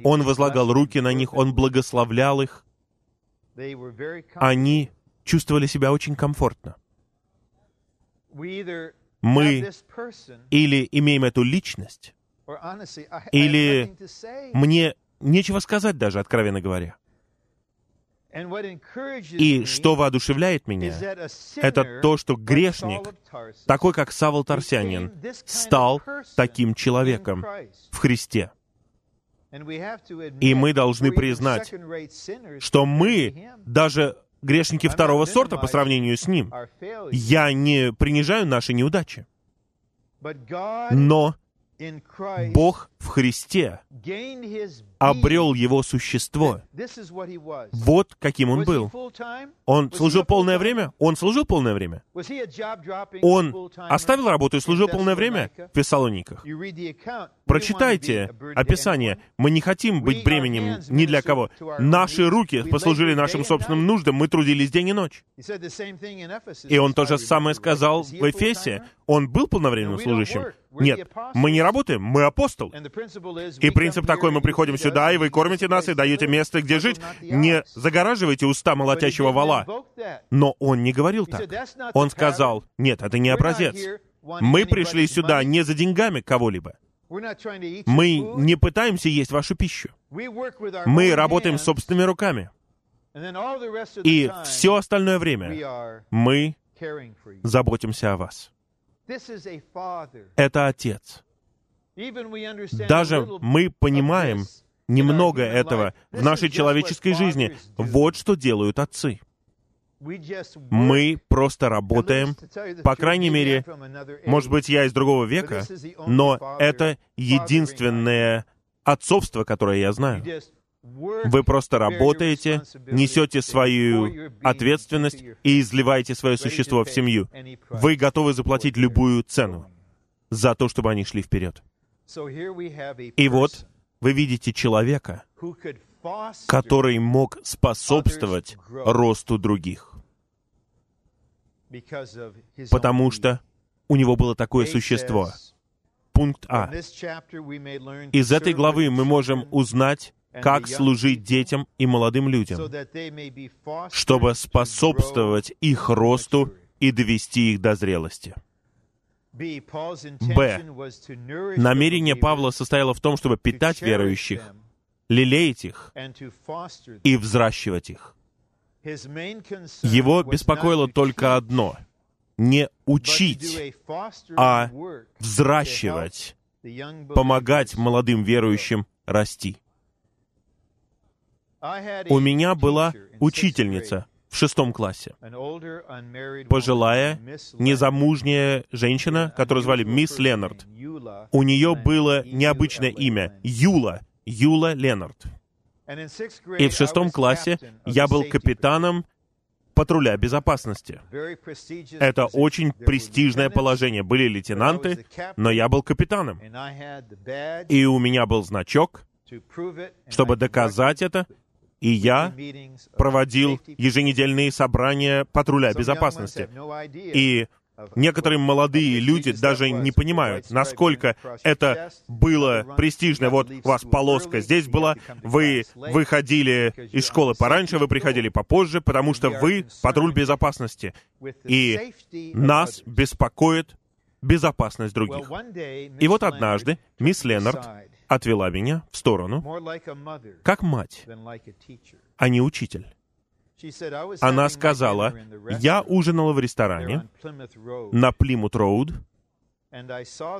он возлагал руки на них, он благословлял их. Они чувствовали себя очень комфортно мы или имеем эту личность, или мне нечего сказать даже, откровенно говоря. И что воодушевляет меня, это то, что грешник, такой как Савол Тарсянин, стал таким человеком в Христе. И мы должны признать, что мы даже грешники второго сорта по сравнению с ним. Я не принижаю наши неудачи. Но Бог в Христе обрел его существо. Вот каким он был. Он служил полное время? Он служил полное время? Он оставил работу и служил полное время в Фессалониках? Прочитайте описание. Мы не хотим быть бременем ни для кого. Наши руки послужили нашим собственным нуждам, мы трудились день и ночь. И он то же самое сказал в Эфесе. Он был полновременным служащим. Нет, мы не работаем, мы апостол. И принцип такой, мы приходим сюда, и вы кормите нас, и даете место, где жить. Не загораживайте уста молотящего вала. Но он не говорил так. Он сказал, нет, это не образец. Мы пришли сюда не за деньгами кого-либо. Мы не пытаемся есть вашу пищу. Мы работаем собственными руками. И все остальное время мы заботимся о вас. Это Отец. Даже мы понимаем немного этого в нашей человеческой жизни. Вот что делают отцы. Мы просто работаем, по крайней мере, может быть, я из другого века, но это единственное отцовство, которое я знаю. Вы просто работаете, несете свою ответственность и изливаете свое существо в семью. Вы готовы заплатить любую цену за то, чтобы они шли вперед. И вот вы видите человека, который мог способствовать росту других, потому что у него было такое существо. Пункт А. Из этой главы мы можем узнать, как служить детям и молодым людям, чтобы способствовать их росту и довести их до зрелости. Б. Намерение Павла состояло в том, чтобы питать верующих, лелеять их и взращивать их. Его беспокоило только одно — не учить, а взращивать, помогать молодым верующим расти. У меня была учительница в шестом классе. Пожилая, незамужняя женщина, которую звали мисс Леннард. У нее было необычное имя — Юла. Юла Леннард. И в шестом классе я был капитаном патруля безопасности. Это очень престижное положение. Были лейтенанты, но я был капитаном. И у меня был значок, чтобы доказать это, и я проводил еженедельные собрания патруля безопасности. И Некоторые молодые люди даже не понимают, насколько это было престижно. Вот у вас полоска здесь была, вы выходили из школы пораньше, вы приходили попозже, потому что вы патруль безопасности. И нас беспокоит безопасность других. И вот однажды мисс Леннард отвела меня в сторону, как мать, а не учитель. Она сказала, я ужинала в ресторане на Плимут-Роуд,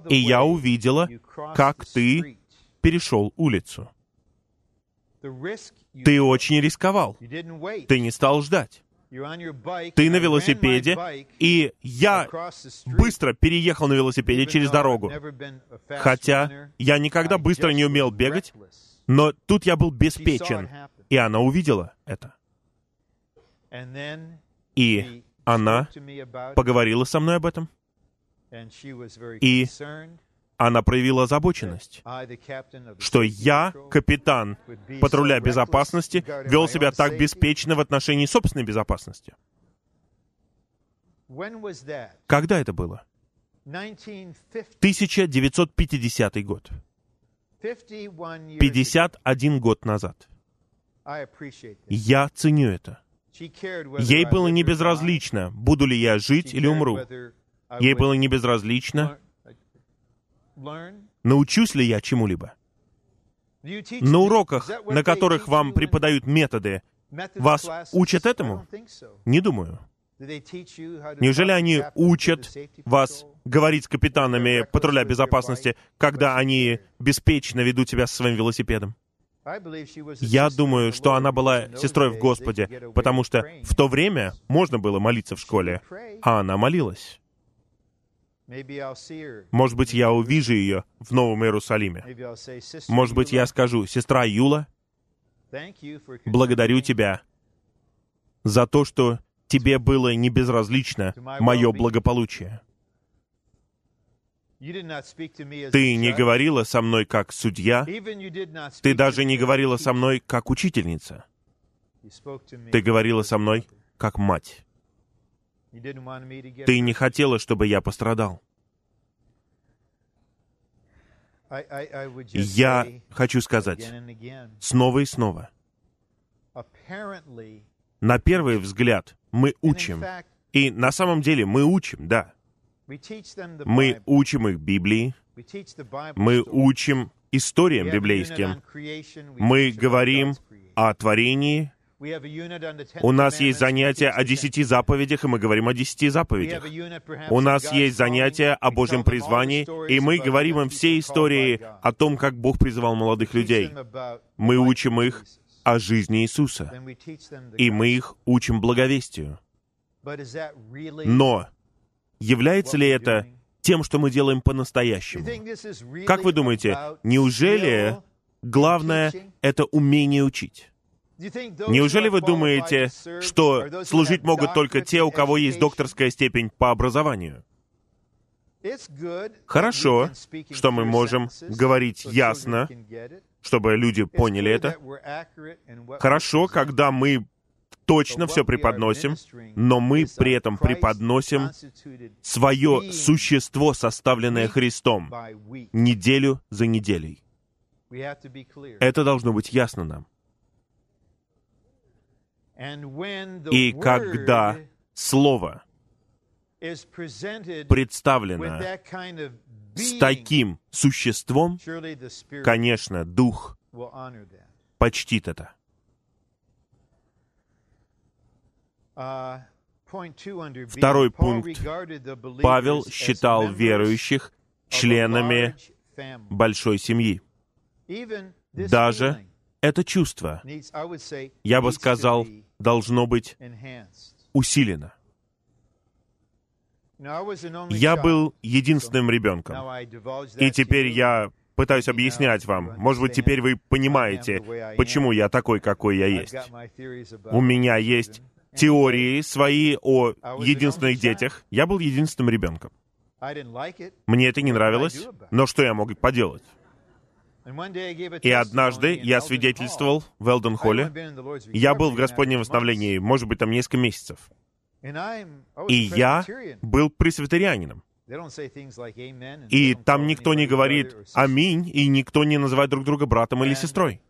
и я увидела, как ты перешел улицу. Ты очень рисковал. Ты не стал ждать. Ты на велосипеде, и я быстро переехал на велосипеде через дорогу. Хотя я никогда быстро не умел бегать, но тут я был беспечен, и она увидела это. И она поговорила со мной об этом. И. Она проявила озабоченность, что я, капитан патруля безопасности, вел себя так беспечно в отношении собственной безопасности. Когда это было? 1950. 1950 год. 51 years ago. 51 год назад. Я ценю это. Ей было не безразлично, буду ли я жить или умру. Ей было не безразлично. Научусь ли я чему-либо. На уроках, на которых вам преподают методы, вас учат этому? не думаю. Неужели они учат вас говорить с капитанами патруля безопасности, когда они беспечно ведут себя со своим велосипедом? Я думаю, что она была сестрой в Господе, потому что в то время можно было молиться в школе, а она молилась. Может быть, я увижу ее в Новом Иерусалиме. Может быть, я скажу, сестра Юла, благодарю тебя за то, что тебе было не безразлично мое благополучие. Ты не говорила со мной как судья, ты даже не говорила со мной как учительница, ты говорила со мной как мать. Ты не хотела, чтобы я пострадал. Я хочу сказать снова и снова. На первый взгляд мы учим. И на самом деле мы учим, да. Мы учим их Библии, мы учим историям библейским, мы говорим о творении, У нас есть teach о десяти заповедях, и мы говорим о десяти заповедях. У нас есть calling. о Божьем призвании, и мы говорим им все истории о том, как Бог призывал молодых людей. Мы учим их о жизни Иисуса, и мы их учим благовестию. Но является ли это тем, что мы делаем по-настоящему? Как вы думаете, неужели главное — это умение учить? Неужели вы думаете, что служить могут только те, у кого есть докторская степень по образованию? Хорошо, что мы можем говорить ясно, чтобы люди поняли это. Хорошо, когда мы точно все преподносим, но мы при этом преподносим свое существо, составленное Христом, неделю за неделей. Это должно быть ясно нам. И когда Слово представлено с таким существом, конечно, Дух почтит это. Uh, Второй пункт. Павел считал верующих членами большой семьи. Даже это чувство, я бы сказал, должно быть усилено. Я был единственным ребенком. И теперь я пытаюсь объяснять вам. Может быть, теперь вы понимаете, почему я такой, какой я есть. У меня есть теории свои о единственных детях. Я был единственным ребенком. Мне это не нравилось, но что я мог поделать? И однажды я свидетельствовал в Элден I had Холле. been in the Lord's Я был в Господнем восстановлении, может быть, там несколько месяцев. И я был пресвитерианином. И там никто не говорит. «Аминь», и никто не называет друг друга братом или сестрой.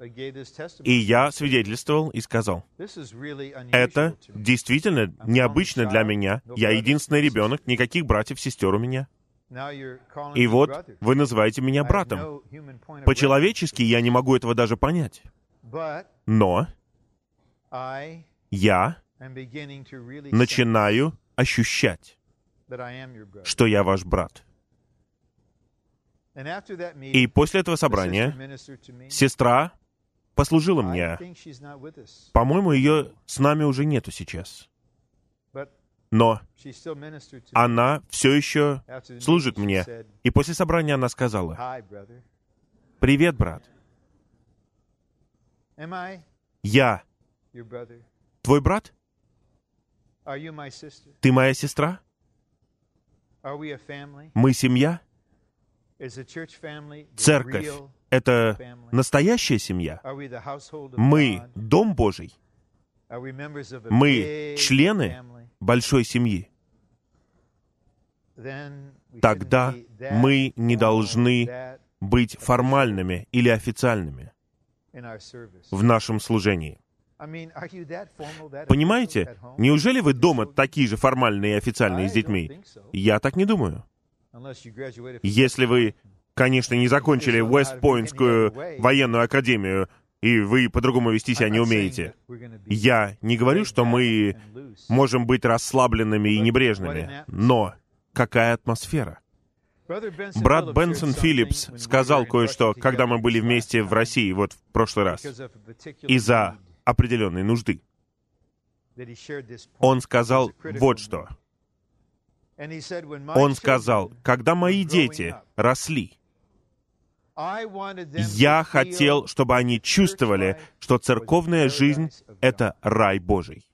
И я свидетельствовал и сказал, это действительно необычно для меня. Я единственный ребенок, никаких братьев, сестер у меня. И вот вы называете меня братом. По-человечески я не могу этого даже понять. Но я начинаю ощущать, что я ваш брат. И после этого собрания сестра послужила мне. По-моему, ее с нами уже нету сейчас. Но она все еще служит мне. И после собрания она сказала, «Привет, брат. Я твой брат? Ты моя сестра? Мы семья? Церковь — это настоящая семья? Мы — Дом Божий? Мы — члены большой семьи? Тогда мы не должны быть формальными или официальными в нашем служении. Понимаете, неужели вы дома такие же формальные и официальные с детьми? Я так не думаю. Если вы, конечно, не закончили Вестпойнтскую военную академию, и вы по-другому вести себя не умеете. Я не говорю, что мы можем быть расслабленными и небрежными, но какая атмосфера? Брат Бенсон Филлипс сказал кое-что, когда мы были вместе в России, вот в прошлый раз, из-за определенной нужды. Он сказал вот что. Он сказал, когда мои дети росли, я хотел, чтобы они чувствовали, что церковная жизнь — это рай Божий.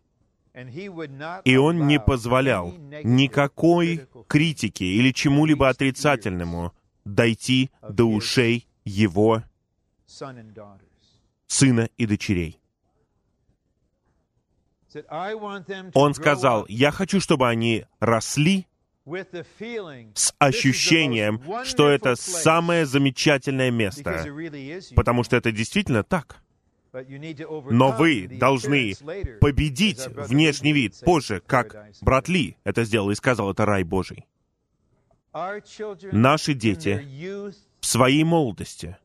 И он не позволял никакой критике или чему-либо отрицательному дойти до ушей его сына и дочерей. Он сказал, я хочу, чтобы они росли с ощущением, что это самое замечательное место, потому что это действительно так. Но вы должны победить внешний вид позже, как брат Ли это сделал и сказал, это рай Божий. Наши дети в своей молодости,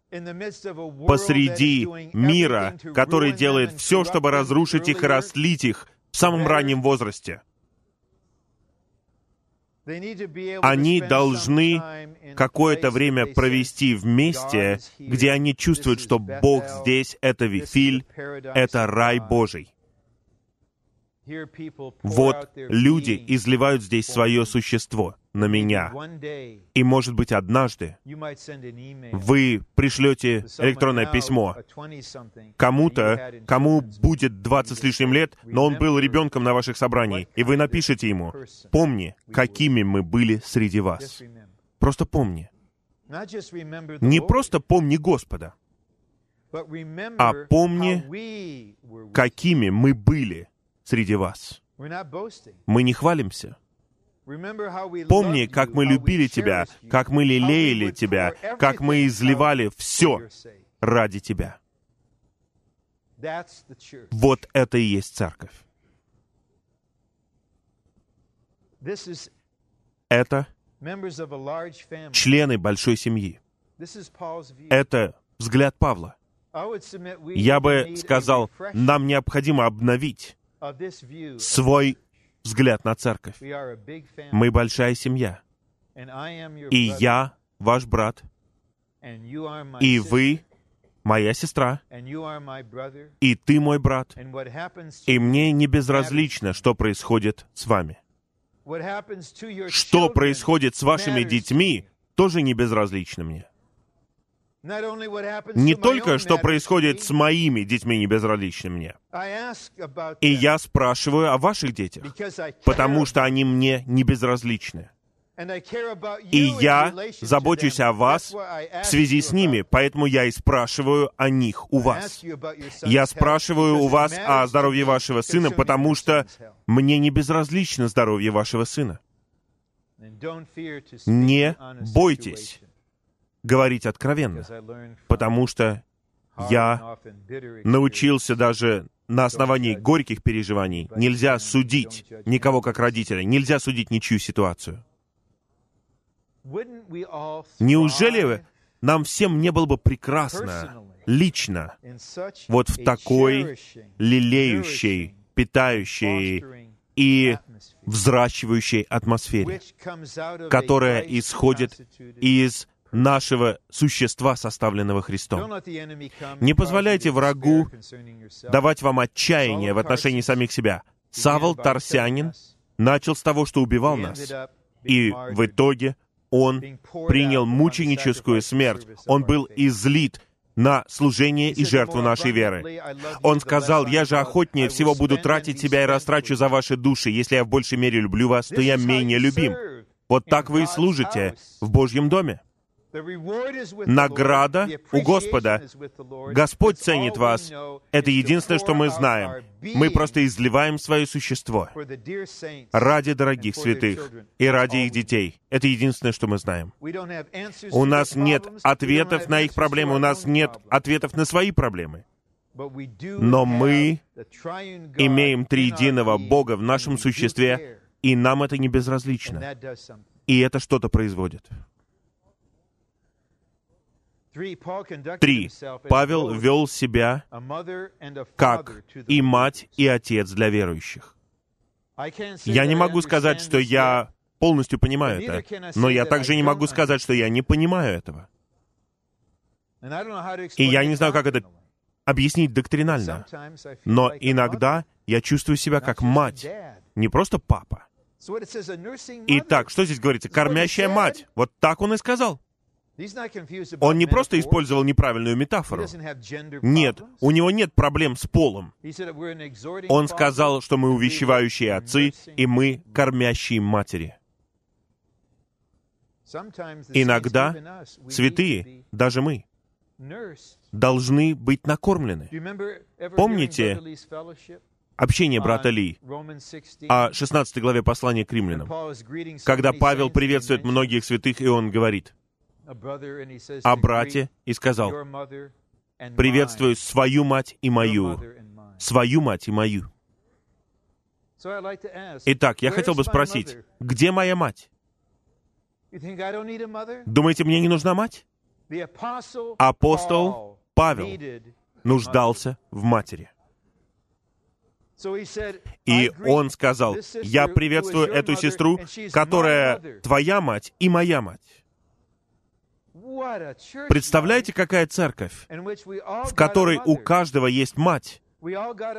посреди мира, который делает все, чтобы разрушить их и растлить их в самом раннем возрасте — они должны какое-то время провести вместе, где они чувствуют, что Бог здесь — это Вифиль, это рай Божий. Вот люди изливают здесь свое существо на меня. И, может быть, однажды вы пришлете электронное письмо кому-то, кому будет 20 с лишним лет, но он был ребенком на ваших собраниях, и вы напишете ему, «Помни, какими мы были среди вас». Просто помни. Не просто помни Господа, а помни, какими мы были среди вас. Мы не хвалимся. Помни, как мы любили Тебя, как мы лелеяли Тебя, как мы изливали все ради Тебя. Вот это и есть церковь. Это члены большой семьи. Это взгляд Павла. Я бы сказал, нам необходимо обновить свой взгляд на церковь. Мы большая семья. И я ваш брат. И вы моя сестра. И ты мой брат. И мне не безразлично, что происходит с вами. Что происходит с вашими детьми, тоже не безразлично мне. Не только, что происходит с моими детьми, не безразлично мне. И я спрашиваю о ваших детях, потому что они мне не безразличны. И я забочусь о вас в связи с ними, поэтому я и спрашиваю о них у вас. Я спрашиваю у вас о здоровье вашего сына, потому что мне не безразлично здоровье вашего сына. Не бойтесь говорить откровенно, потому что я научился даже на основании горьких переживаний. Нельзя судить никого как родителя, нельзя судить ничью ситуацию. Неужели нам всем не было бы прекрасно лично вот в такой лелеющей, питающей и взращивающей атмосфере, которая исходит из нашего существа, составленного Христом. Не позволяйте врагу давать вам отчаяние в отношении самих себя. Савол Тарсянин начал с того, что убивал нас, и в итоге он принял мученическую смерть. Он был излит на служение и жертву нашей веры. Он сказал, «Я же охотнее всего буду тратить себя и растрачу за ваши души. Если я в большей мере люблю вас, то я менее любим». Вот так вы и служите в Божьем доме. Награда у Господа. Господь ценит вас. Это единственное, что мы знаем. Мы просто изливаем свое существо ради дорогих святых и ради их детей. Это единственное, что мы знаем. У нас нет ответов на их проблемы, у нас нет ответов на свои проблемы. Но мы имеем триединого Бога в нашем существе, и нам это не безразлично. И это что-то производит. Три. Павел вел себя как и мать, и отец для верующих. Я не могу сказать, что я полностью понимаю это, но я также не могу сказать, что я не понимаю этого. И я не знаю, как это объяснить доктринально, но иногда я чувствую себя как мать, не просто папа. Итак, что здесь говорится? Кормящая мать. Вот так он и сказал. Он не просто использовал неправильную метафору. Нет, у него нет проблем с полом. Он сказал, что мы увещевающие отцы, и мы кормящие матери. Иногда святые, даже мы, должны быть накормлены. Помните общение брата Ли о 16 главе послания к римлянам, когда Павел приветствует многих святых, и он говорит, о брате и сказал, «Приветствую свою мать и мою, свою мать и мою». Итак, я хотел бы спросить, где моя мать? Думаете, мне не нужна мать? Апостол Павел нуждался в матери. И он сказал, я приветствую эту сестру, которая твоя мать и моя мать. Представляете, какая церковь, в которой у каждого есть мать,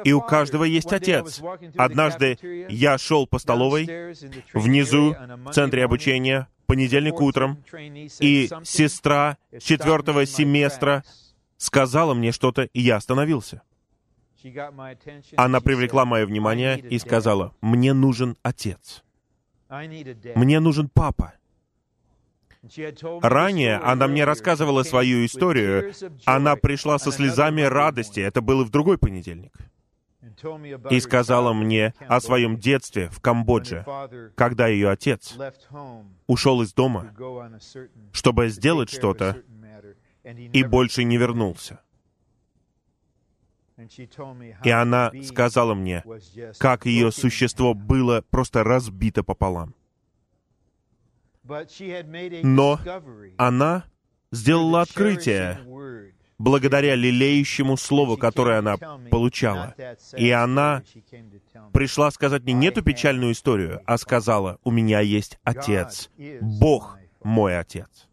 и у каждого есть отец. Однажды я шел по столовой, внизу, в центре обучения, понедельник утром, и сестра четвертого семестра сказала мне что-то, и я остановился. Она привлекла мое внимание и сказала, «Мне нужен отец. Мне нужен папа». Ранее она мне рассказывала свою историю. Она пришла со слезами радости, это было в другой понедельник, и сказала мне о своем детстве в Камбодже, когда ее отец ушел из дома, чтобы сделать что-то, и больше не вернулся. И она сказала мне, как ее существо было просто разбито пополам. Но она сделала открытие благодаря лелеющему слову, которое она получала. И она пришла сказать мне не эту печальную историю, а сказала, у меня есть Отец, Бог мой Отец.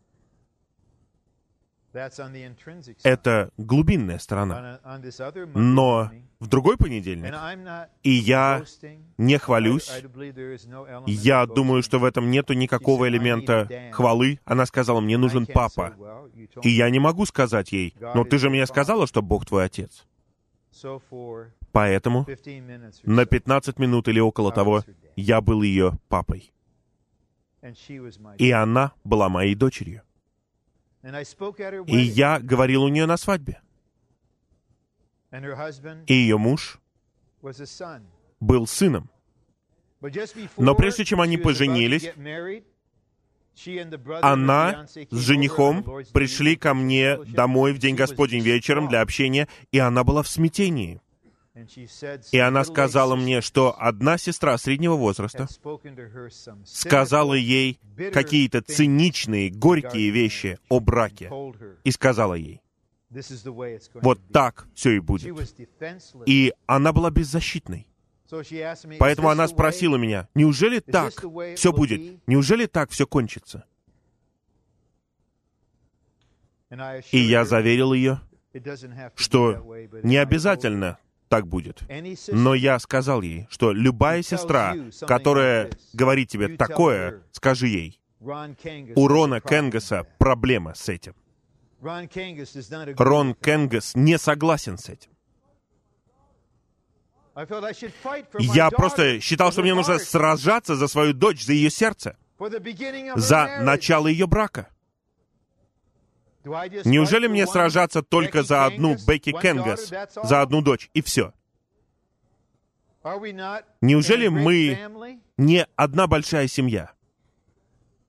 Это глубинная сторона. Но в другой понедельник, и я не хвалюсь, я думаю, что в этом нету никакого элемента хвалы. Она сказала, мне нужен папа. И я не могу сказать ей, но ты же мне сказала, что Бог твой отец. Поэтому на 15 минут или около того я был ее папой. И она была моей дочерью. И я говорил у нее на свадьбе. И ее муж был сыном. Но прежде чем они поженились, она с женихом пришли ко мне домой в день Господень вечером для общения, и она была в смятении. И она сказала мне, что одна сестра среднего возраста сказала ей какие-то циничные, горькие вещи о браке. И сказала ей, вот так все и будет. И она была беззащитной. Поэтому она спросила меня, неужели так все будет? Неужели так все кончится? И я заверил ее, что не обязательно так будет. Но я сказал ей, что любая сестра, которая говорит тебе такое, скажи ей, у Рона Кенгаса проблема с этим. Рон Кенгас не согласен с этим. Я просто считал, что мне нужно сражаться за свою дочь, за ее сердце, за начало ее брака. Неужели мне сражаться только за одну Бекки Кенгас, за одну дочь, и все? Неужели мы не одна большая семья?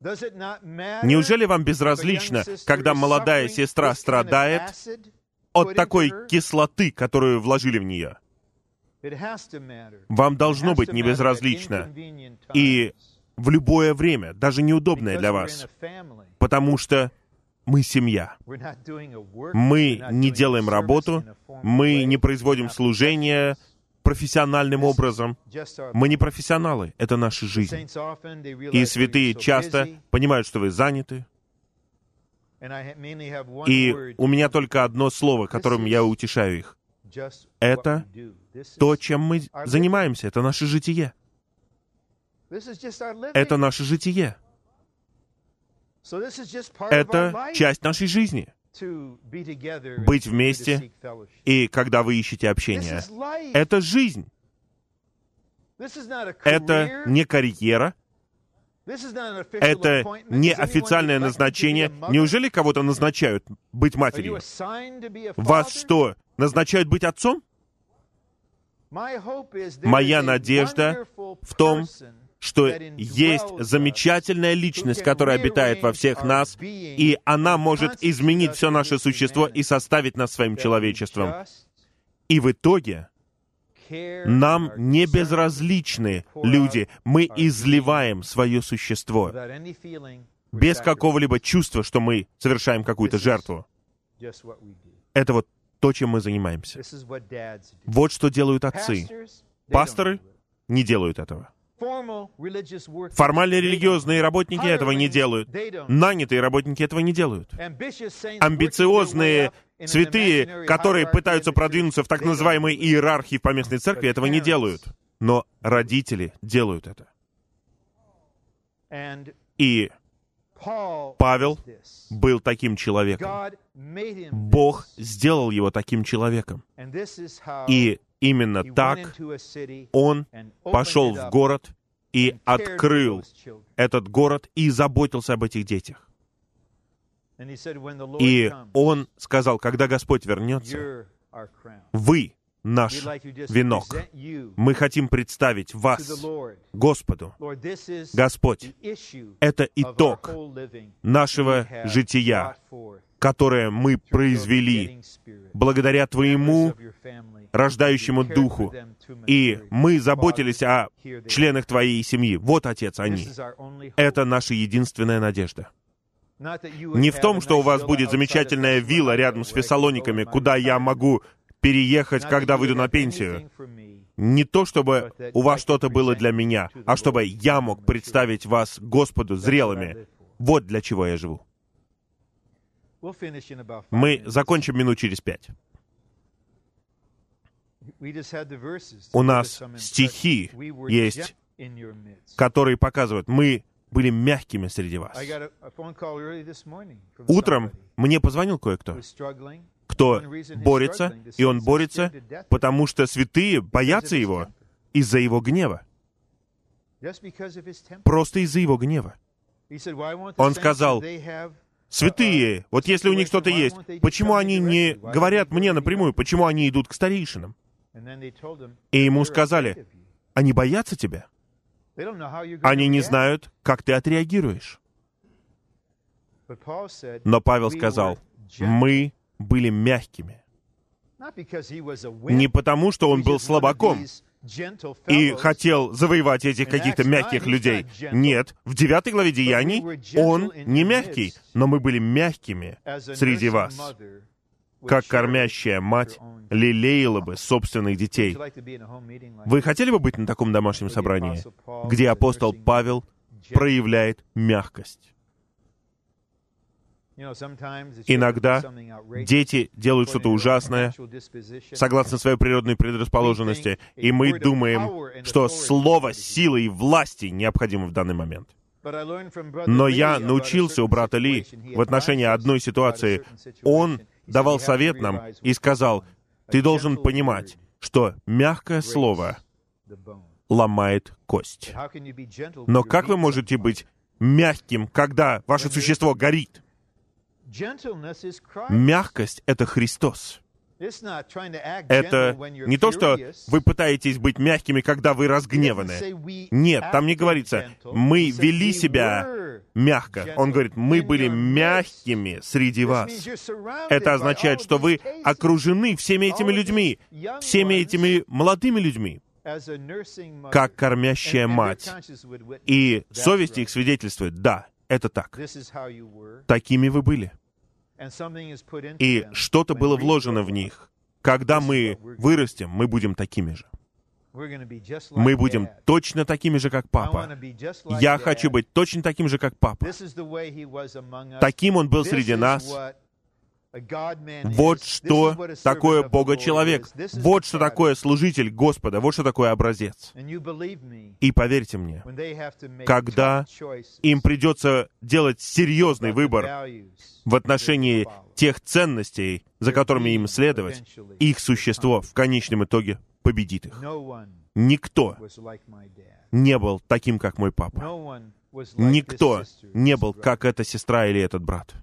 Неужели вам безразлично, когда молодая сестра страдает от такой кислоты, которую вложили в нее? Вам должно быть не безразлично. И в любое время, даже неудобное для вас, потому что мы семья. Мы не делаем работу, мы не производим служение профессиональным образом. Мы не профессионалы, это наша жизнь. И святые часто понимают, что вы заняты. И у меня только одно слово, которым я утешаю их. Это то, чем мы занимаемся, это наше житие. Это наше житие. Это часть нашей жизни. Быть вместе, и когда вы ищете общение. Это жизнь. Это не карьера, это не официальное назначение. Неужели кого-то назначают быть матерью? Вас что, назначают быть отцом? Моя надежда в том, что есть замечательная личность, которая обитает во всех нас, и она может изменить все наше существо и составить нас своим человечеством. И в итоге нам не безразличны люди. Мы изливаем свое существо без какого-либо чувства, что мы совершаем какую-то жертву. Это вот то, чем мы занимаемся. Вот что делают отцы. Пасторы не делают этого. Формальные религиозные работники этого не делают. Нанятые работники этого не делают. Амбициозные святые, которые пытаются продвинуться в так называемой иерархии в поместной церкви, этого не делают. Но родители делают это. И Павел был таким человеком. Бог сделал его таким человеком. И именно так он пошел в город и открыл этот город и заботился об этих детях. И он сказал, когда Господь вернется, вы наш венок. Мы хотим представить вас Господу. Господь, это итог нашего жития, которое мы произвели благодаря Твоему рождающему Духу. И мы заботились о членах Твоей семьи. Вот, Отец, они. Это наша единственная надежда. Не в том, что у вас будет замечательная вилла рядом с Фессалониками, куда я могу переехать, когда выйду на пенсию. Не то, чтобы у вас что-то было для меня, а чтобы я мог представить вас Господу зрелыми. Вот для чего я живу. Мы закончим минут через пять. У нас стихи есть, которые показывают, мы были мягкими среди вас. Утром мне позвонил кое-кто, кто борется, и он борется, потому что святые боятся его из-за его гнева. Просто из-за его гнева. Он сказал, святые, вот если у них что-то есть, почему они не говорят мне напрямую, почему они идут к старейшинам? И ему сказали, они боятся тебя. Они не знают, как ты отреагируешь. Но Павел сказал, мы были мягкими. Не потому, что он был слабаком и хотел завоевать этих каких-то мягких людей. Нет, в девятой главе Деяний он не мягкий, но мы были мягкими среди вас, как кормящая мать лелеяла бы собственных детей. Вы хотели бы быть на таком домашнем собрании, где апостол Павел проявляет мягкость? Иногда дети делают что-то ужасное, согласно своей природной предрасположенности, и мы думаем, что слово силы и власти необходимо в данный момент. Но я научился у брата Ли в отношении одной ситуации. Он давал совет нам и сказал, ты должен понимать, что мягкое слово ломает кость. Но как вы можете быть мягким, когда ваше существо горит? Мягкость — это Христос. Это не то, что вы пытаетесь быть мягкими, когда вы разгневаны. Нет, там не говорится, мы вели себя мягко. Он говорит, мы были мягкими среди вас. Это означает, что вы окружены всеми этими людьми, всеми этими молодыми людьми, как кормящая мать. И совесть их свидетельствует, да, это так. Такими вы были и что-то было вложено в них. Когда мы вырастем, мы будем такими же. Мы будем точно такими же, как папа. Я хочу быть точно таким же, как папа. Таким он был среди нас. Вот что такое Бога-человек. Вот что такое служитель Господа. Вот что такое образец. И поверьте мне, когда им придется делать серьезный выбор в отношении тех ценностей, за которыми им следовать, их существо в конечном итоге победит их. Никто не был таким, как мой папа. Никто не был, как эта сестра или этот брат.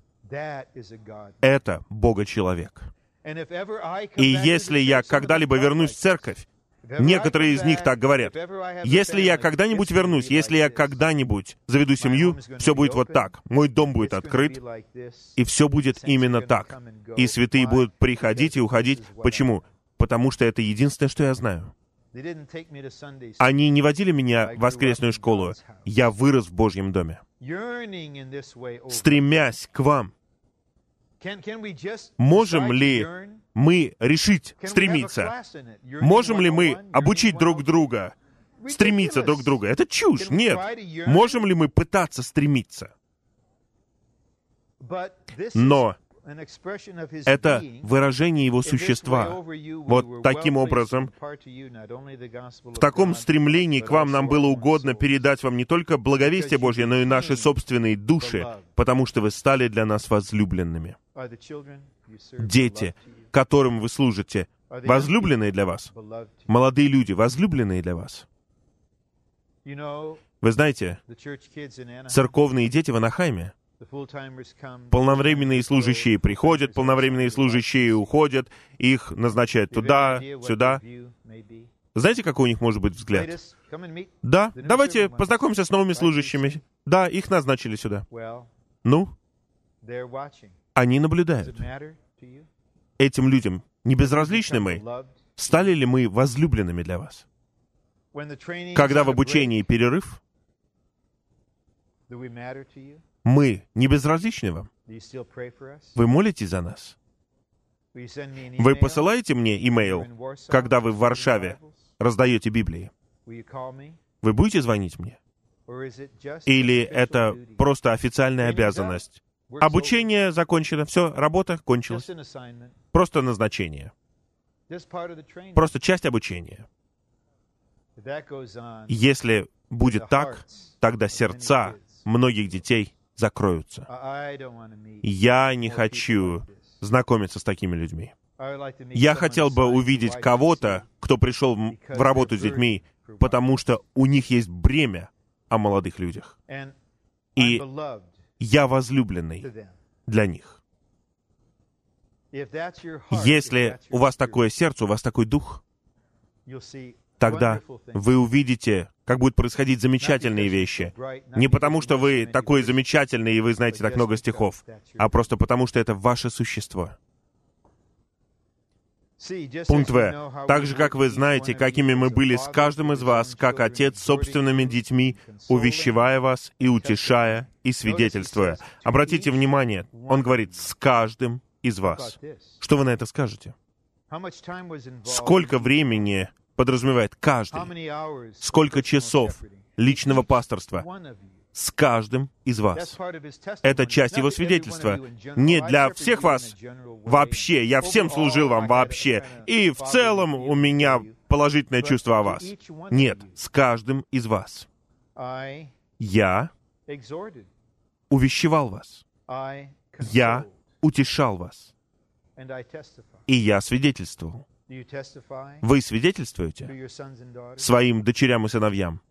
Это Бога-человек. И если я когда-либо вернусь в церковь, некоторые из них так говорят, если я когда-нибудь вернусь, если я когда-нибудь заведу семью, все будет вот так. Мой дом будет открыт, и все будет именно так. И святые будут приходить и уходить. Почему? Потому что это единственное, что я знаю. Они не водили меня в воскресную школу. Я вырос в Божьем доме. Стремясь к вам, Можем ли мы решить стремиться? Можем ли мы обучить друг друга, стремиться друг к другу? Это чушь. Нет. Можем ли мы пытаться стремиться? Но это выражение его существа. Вот таким образом, в таком стремлении к вам нам было угодно передать вам не только благовестие Божье, но и наши собственные души, потому что вы стали для нас возлюбленными. Дети, которым вы служите, возлюбленные для вас. Молодые люди, возлюбленные для вас. Вы знаете, церковные дети в Анахайме — Полновременные служащие приходят, полновременные служащие уходят, их назначают туда, сюда. Знаете, какой у них может быть взгляд? Да, давайте познакомимся с новыми служащими. Да, их назначили сюда. Ну, они наблюдают. Этим людям не безразличны мы? Стали ли мы возлюбленными для вас? Когда в обучении перерыв, мы не безразличны вам? Вы молитесь за нас? Вы посылаете мне имейл, когда вы в Варшаве раздаете Библии? Вы будете звонить мне? Или это просто официальная обязанность? Обучение закончено, все, работа кончилась. Просто назначение. Просто часть обучения. Если будет так, тогда сердца многих детей закроются. Я не хочу знакомиться с такими людьми. Я хотел бы увидеть кого-то, кто пришел в работу с детьми, потому что у них есть бремя о молодых людях. И я возлюбленный для них. Если у вас такое сердце, у вас такой дух, тогда вы увидите, как будут происходить замечательные вещи. Не потому, что вы такой замечательный, и вы знаете так много стихов, а просто потому, что это ваше существо. Пункт В. Так же, как вы знаете, какими мы были с каждым из вас, как отец с собственными детьми, увещевая вас и утешая и свидетельствуя. Обратите внимание, он говорит «с каждым из вас». Что вы на это скажете? Сколько времени подразумевает каждый? Сколько часов личного пасторства? с каждым из вас. Это часть его свидетельства. Не для всех вас вообще, я всем служил вам вообще, и в целом у меня положительное чувство о вас. Нет, с каждым из вас. Я увещевал вас. Я утешал вас. И я свидетельствовал. Вы свидетельствуете своим дочерям и сыновьям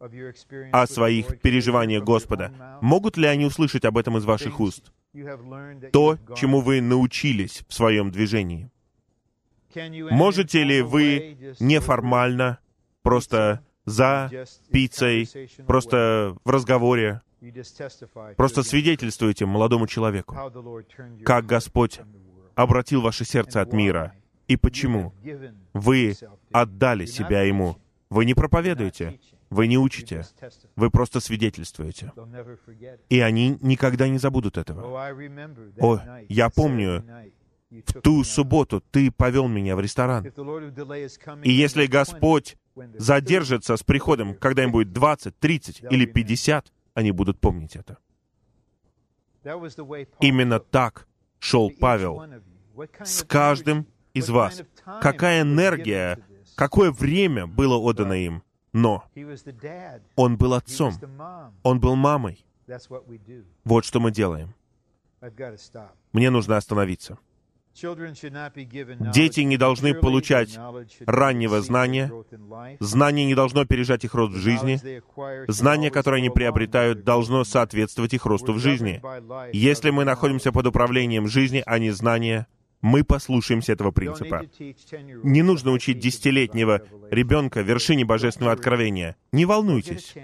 о своих переживаниях Господа. Могут ли они услышать об этом из ваших уст? То, чему вы научились в своем движении. Можете ли вы неформально, просто за пиццей, просто в разговоре, просто свидетельствуете молодому человеку, как Господь обратил ваше сердце от мира — и почему вы отдали себя Ему. Вы не проповедуете, вы не учите, вы просто свидетельствуете. И они никогда не забудут этого. О, я помню, в ту субботу ты повел меня в ресторан. И если Господь задержится с приходом, когда им будет 20, 30 или 50, они будут помнить это. Именно так шел Павел с каждым из вас. Какая энергия, какое время было отдано им. Но он был отцом, он был мамой. Вот что мы делаем. Мне нужно остановиться. Дети не должны получать раннего знания. Знание не должно опережать их рост в жизни. Знание, которое они приобретают, должно соответствовать их росту в жизни. Если мы находимся под управлением жизни, а не знания, мы послушаемся этого принципа. Не нужно учить десятилетнего ребенка вершине божественного откровения. Не волнуйтесь.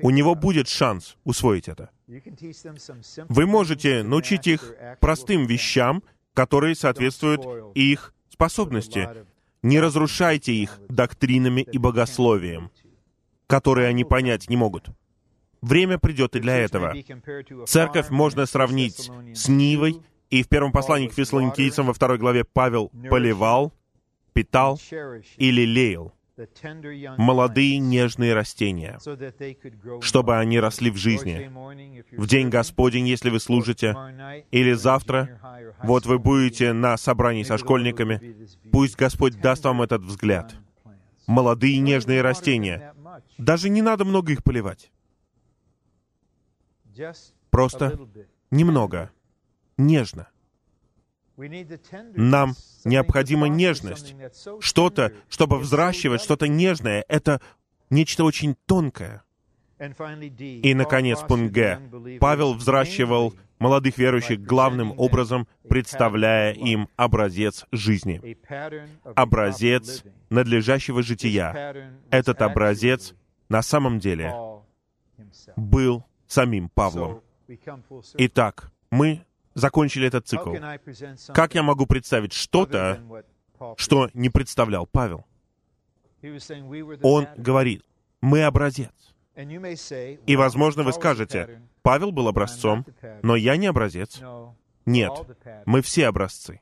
У него будет шанс усвоить это. Вы можете научить их простым вещам, которые соответствуют их способности. Не разрушайте их доктринами и богословием, которые они понять не могут. Время придет и для этого. Церковь можно сравнить с Нивой и в первом послании к фессалоникийцам во второй главе Павел поливал, питал и лелеял молодые нежные растения, чтобы они росли в жизни. В день Господень, если вы служите, или завтра, вот вы будете на собрании со школьниками, пусть Господь даст вам этот взгляд. Молодые нежные растения. Даже не надо много их поливать. Просто немного нежно. Нам необходима нежность. Что-то, чтобы взращивать что-то нежное, это нечто очень тонкое. И, наконец, пункт Г. Павел взращивал молодых верующих главным образом, представляя им образец жизни. Образец надлежащего жития. Этот образец на самом деле был самим Павлом. Итак, мы закончили этот цикл. Как я могу представить что-то, что не представлял Павел? Он говорит, мы образец. И, возможно, вы скажете, Павел был образцом, но я не образец. Нет, мы все образцы.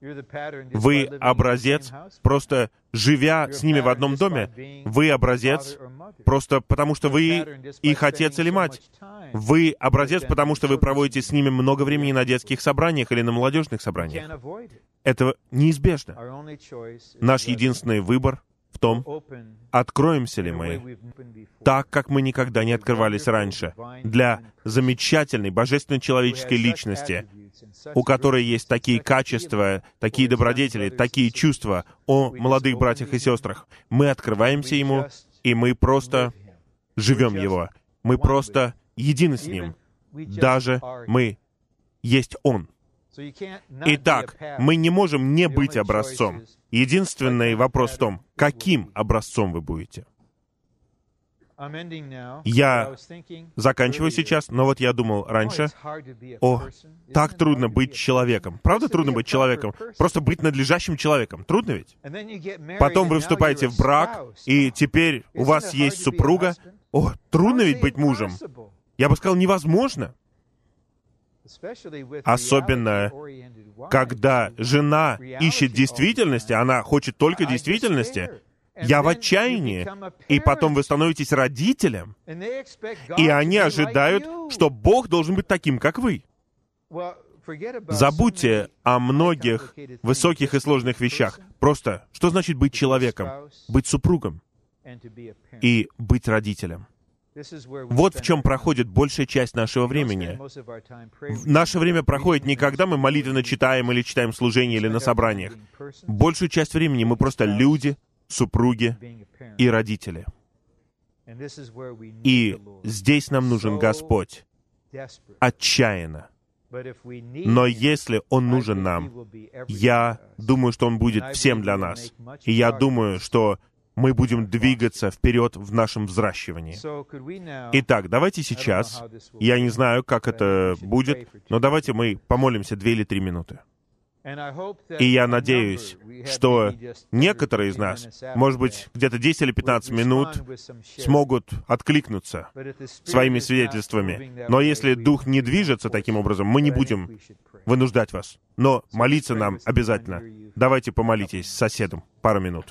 Вы образец, просто живя с ними в одном доме, вы образец, просто потому что вы их отец или мать. Вы образец, потому что вы проводите с ними много времени на детских собраниях или на молодежных собраниях. Это неизбежно. Наш единственный выбор в том, откроемся ли мы так, как мы никогда не открывались раньше, для замечательной божественной человеческой личности, у которой есть такие качества, такие добродетели, такие чувства о молодых братьях и сестрах. Мы открываемся Ему, и мы просто живем Его. Мы просто едины с Ним. Даже мы есть Он. Итак, мы не можем не быть образцом. Единственный вопрос в том, каким образцом вы будете. Я заканчиваю сейчас, но вот я думал раньше, о, так трудно быть человеком. Правда трудно быть человеком? Просто быть надлежащим человеком. Трудно ведь? Потом вы вступаете в брак, и теперь у вас есть супруга. О, трудно ведь быть мужем. Я бы сказал, невозможно. Особенно, когда жена ищет действительности, она хочет только действительности, я в отчаянии. И потом вы становитесь родителем, и они ожидают, что Бог должен быть таким, как вы. Забудьте о многих высоких и сложных вещах. Просто, что значит быть человеком? Быть супругом и быть родителем. Вот в чем проходит большая часть нашего времени. Наше время проходит не когда мы молитвенно читаем или читаем служение или на собраниях. Большую часть времени мы просто люди, супруги и родители. И здесь нам нужен Господь отчаянно. Но если Он нужен нам, я думаю, что Он будет всем для нас. И я думаю, что мы будем двигаться вперед в нашем взращивании. Итак, давайте сейчас, я не знаю, как это будет, но давайте мы помолимся две или три минуты. И я надеюсь, что некоторые из нас, может быть, где-то 10 или 15 минут, смогут откликнуться своими свидетельствами. Но если Дух не движется таким образом, мы не будем вынуждать вас. Но молиться нам обязательно. Давайте помолитесь с соседом пару минут.